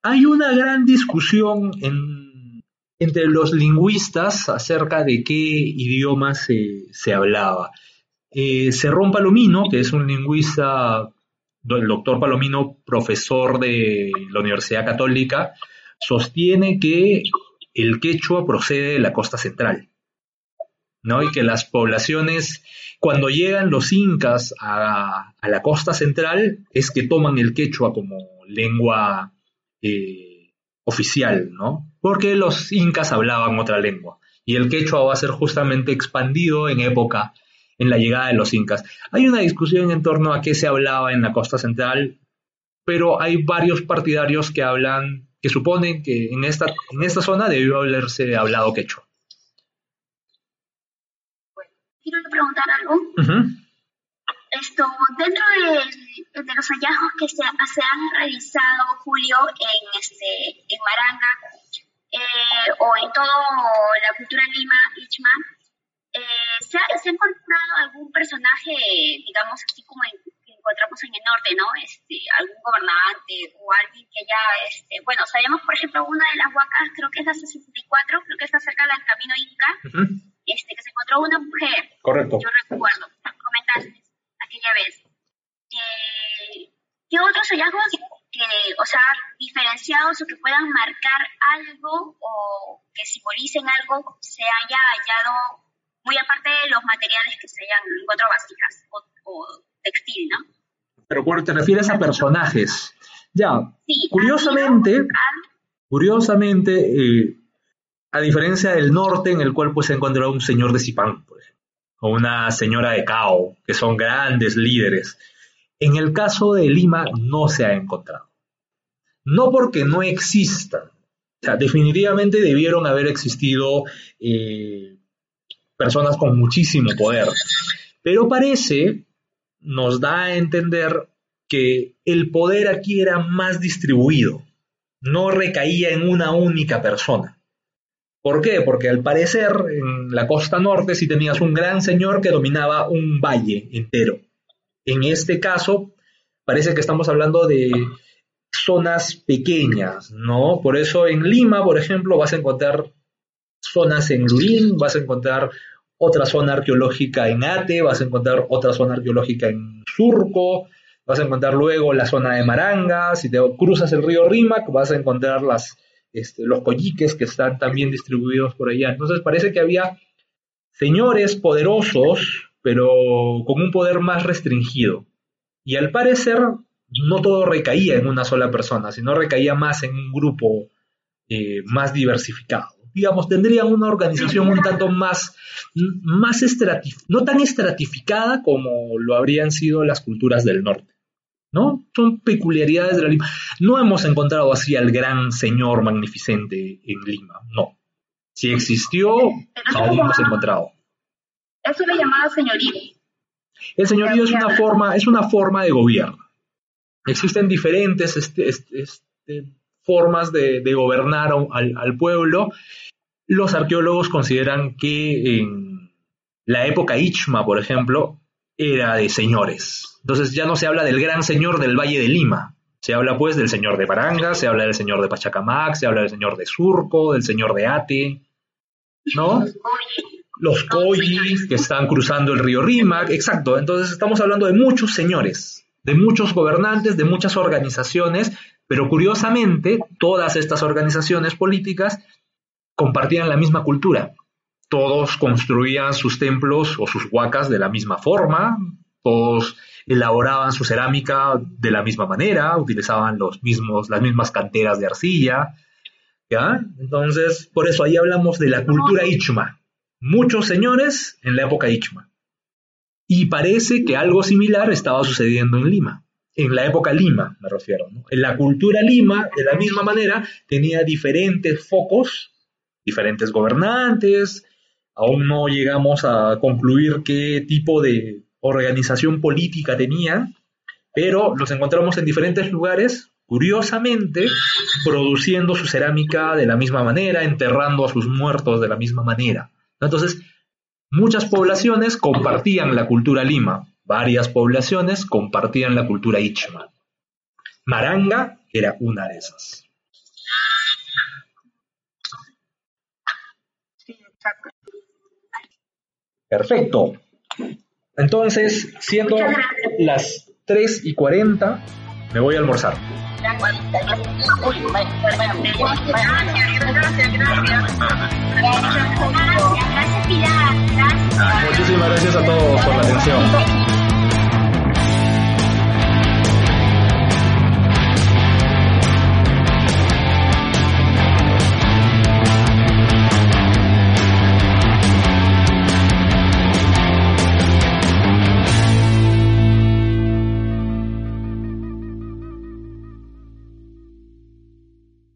Speaker 1: Hay una gran discusión en entre los lingüistas acerca de qué idioma se, hablaba. Eh, Cerrón Palomino, que es un lingüista, el doctor Palomino, profesor de la Universidad Católica, sostiene que el quechua procede de la costa central, ¿no? Y que las poblaciones, cuando llegan los incas a, la costa central, es que toman el quechua como lengua eh, oficial, ¿no? porque los incas hablaban otra lengua y el quechua va a ser justamente expandido en época, en la llegada de los incas. Hay una discusión en torno a qué se hablaba en la costa central, pero hay varios partidarios que hablan, que suponen que en esta, en esta zona debió haberse hablado quechua.
Speaker 2: quiero preguntar algo. Esto, dentro de, los hallazgos que se, han realizado, Julio, en, este, en Maranga, eh, o en toda la cultura Lima, Ichma, eh, ¿se, ha, encontrado algún personaje, digamos, así como que encontramos en el norte, ¿no? Este, algún gobernante o alguien que haya, este, bueno, sabemos, por ejemplo, una de las huacas, creo que es la 64, creo que está cerca del camino Inca, este, que se encontró una mujer.
Speaker 1: Correcto.
Speaker 2: Yo recuerdo, comentaste aquella vez. Eh, ¿Qué otros hallazgos que, o sea, diferenciados o que puedan marcar algo o que simbolicen algo se haya hallado muy aparte de los materiales que se hayan encontrado vasijas o, textil, ¿no?
Speaker 1: Pero te refieres a personajes. Ya, curiosamente, curiosamente, eh, a diferencia del norte, en el cual pues se encontrado un señor de Zipán, por ejemplo, o una señora de Cao, que son grandes líderes. En el caso de Lima no se ha encontrado. No porque no existan. definitivamente debieron haber existido eh, personas con muchísimo poder. Pero parece, nos da a entender que el poder aquí era más distribuido, no recaía en una única persona. ¿Por qué? Porque al parecer en la costa norte sí tenías un gran señor que dominaba un valle entero. En este caso, parece que estamos hablando de zonas pequeñas, ¿no? Por eso en Lima, por ejemplo, vas a encontrar zonas en Lurín, vas a encontrar otra zona arqueológica en Ate, vas a encontrar otra zona arqueológica en Surco, vas a encontrar luego la zona de Maranga, si te cruzas el río Rímac, vas a encontrar este, los colliques que están también distribuidos por allá. Entonces parece que había señores poderosos, pero con un poder más restringido. Y al parecer no todo recaía en una sola persona, sino recaía más en un grupo eh, más diversificado. Digamos, tendrían una organización un tanto más, más no tan estratificada como lo habrían sido las culturas del norte. ¿No? Son peculiaridades de la Lima. No hemos encontrado así al gran señor magnificente en Lima, no. Si existió, no lo hemos encontrado.
Speaker 2: Eso le llamaba señorío.
Speaker 1: El señorío es una forma, es una forma de gobierno. Existen diferentes este, este, este, formas de, gobernar al, pueblo. Los arqueólogos consideran que en la época Ichma, por ejemplo, era de señores. Entonces ya no se habla del gran señor del Valle de Lima, se habla pues del señor de Baranga, se habla del señor de Pachacamac, se habla del señor de Surco, del señor de Ate, ¿no? Los Coyis que están cruzando el río Rímac, exacto. Entonces estamos hablando de muchos señores, de muchos gobernantes, de muchas organizaciones, pero curiosamente todas estas organizaciones políticas compartían la misma cultura. Todos construían sus templos o sus huacas de la misma forma, todos elaboraban su cerámica de la misma manera, utilizaban los mismos, las mismas canteras de arcilla, ¿ya? Entonces, por eso ahí hablamos de la cultura Ichma. Muchos señores en la época Ichma. Y parece que algo similar estaba sucediendo en Lima. En la época Lima, me refiero. En la cultura Lima, de la misma manera, tenía diferentes focos, diferentes gobernantes. Aún no llegamos a concluir qué tipo de organización política tenía, pero los encontramos en diferentes lugares, curiosamente, produciendo su cerámica de la misma manera, enterrando a sus muertos de la misma manera. Entonces, muchas poblaciones compartían la cultura lima, varias poblaciones compartían la cultura ichma. Maranga era una de esas. Perfecto. Entonces, siendo las 3 y 40, me voy a almorzar. Muchísimas gracias a todos por la atención.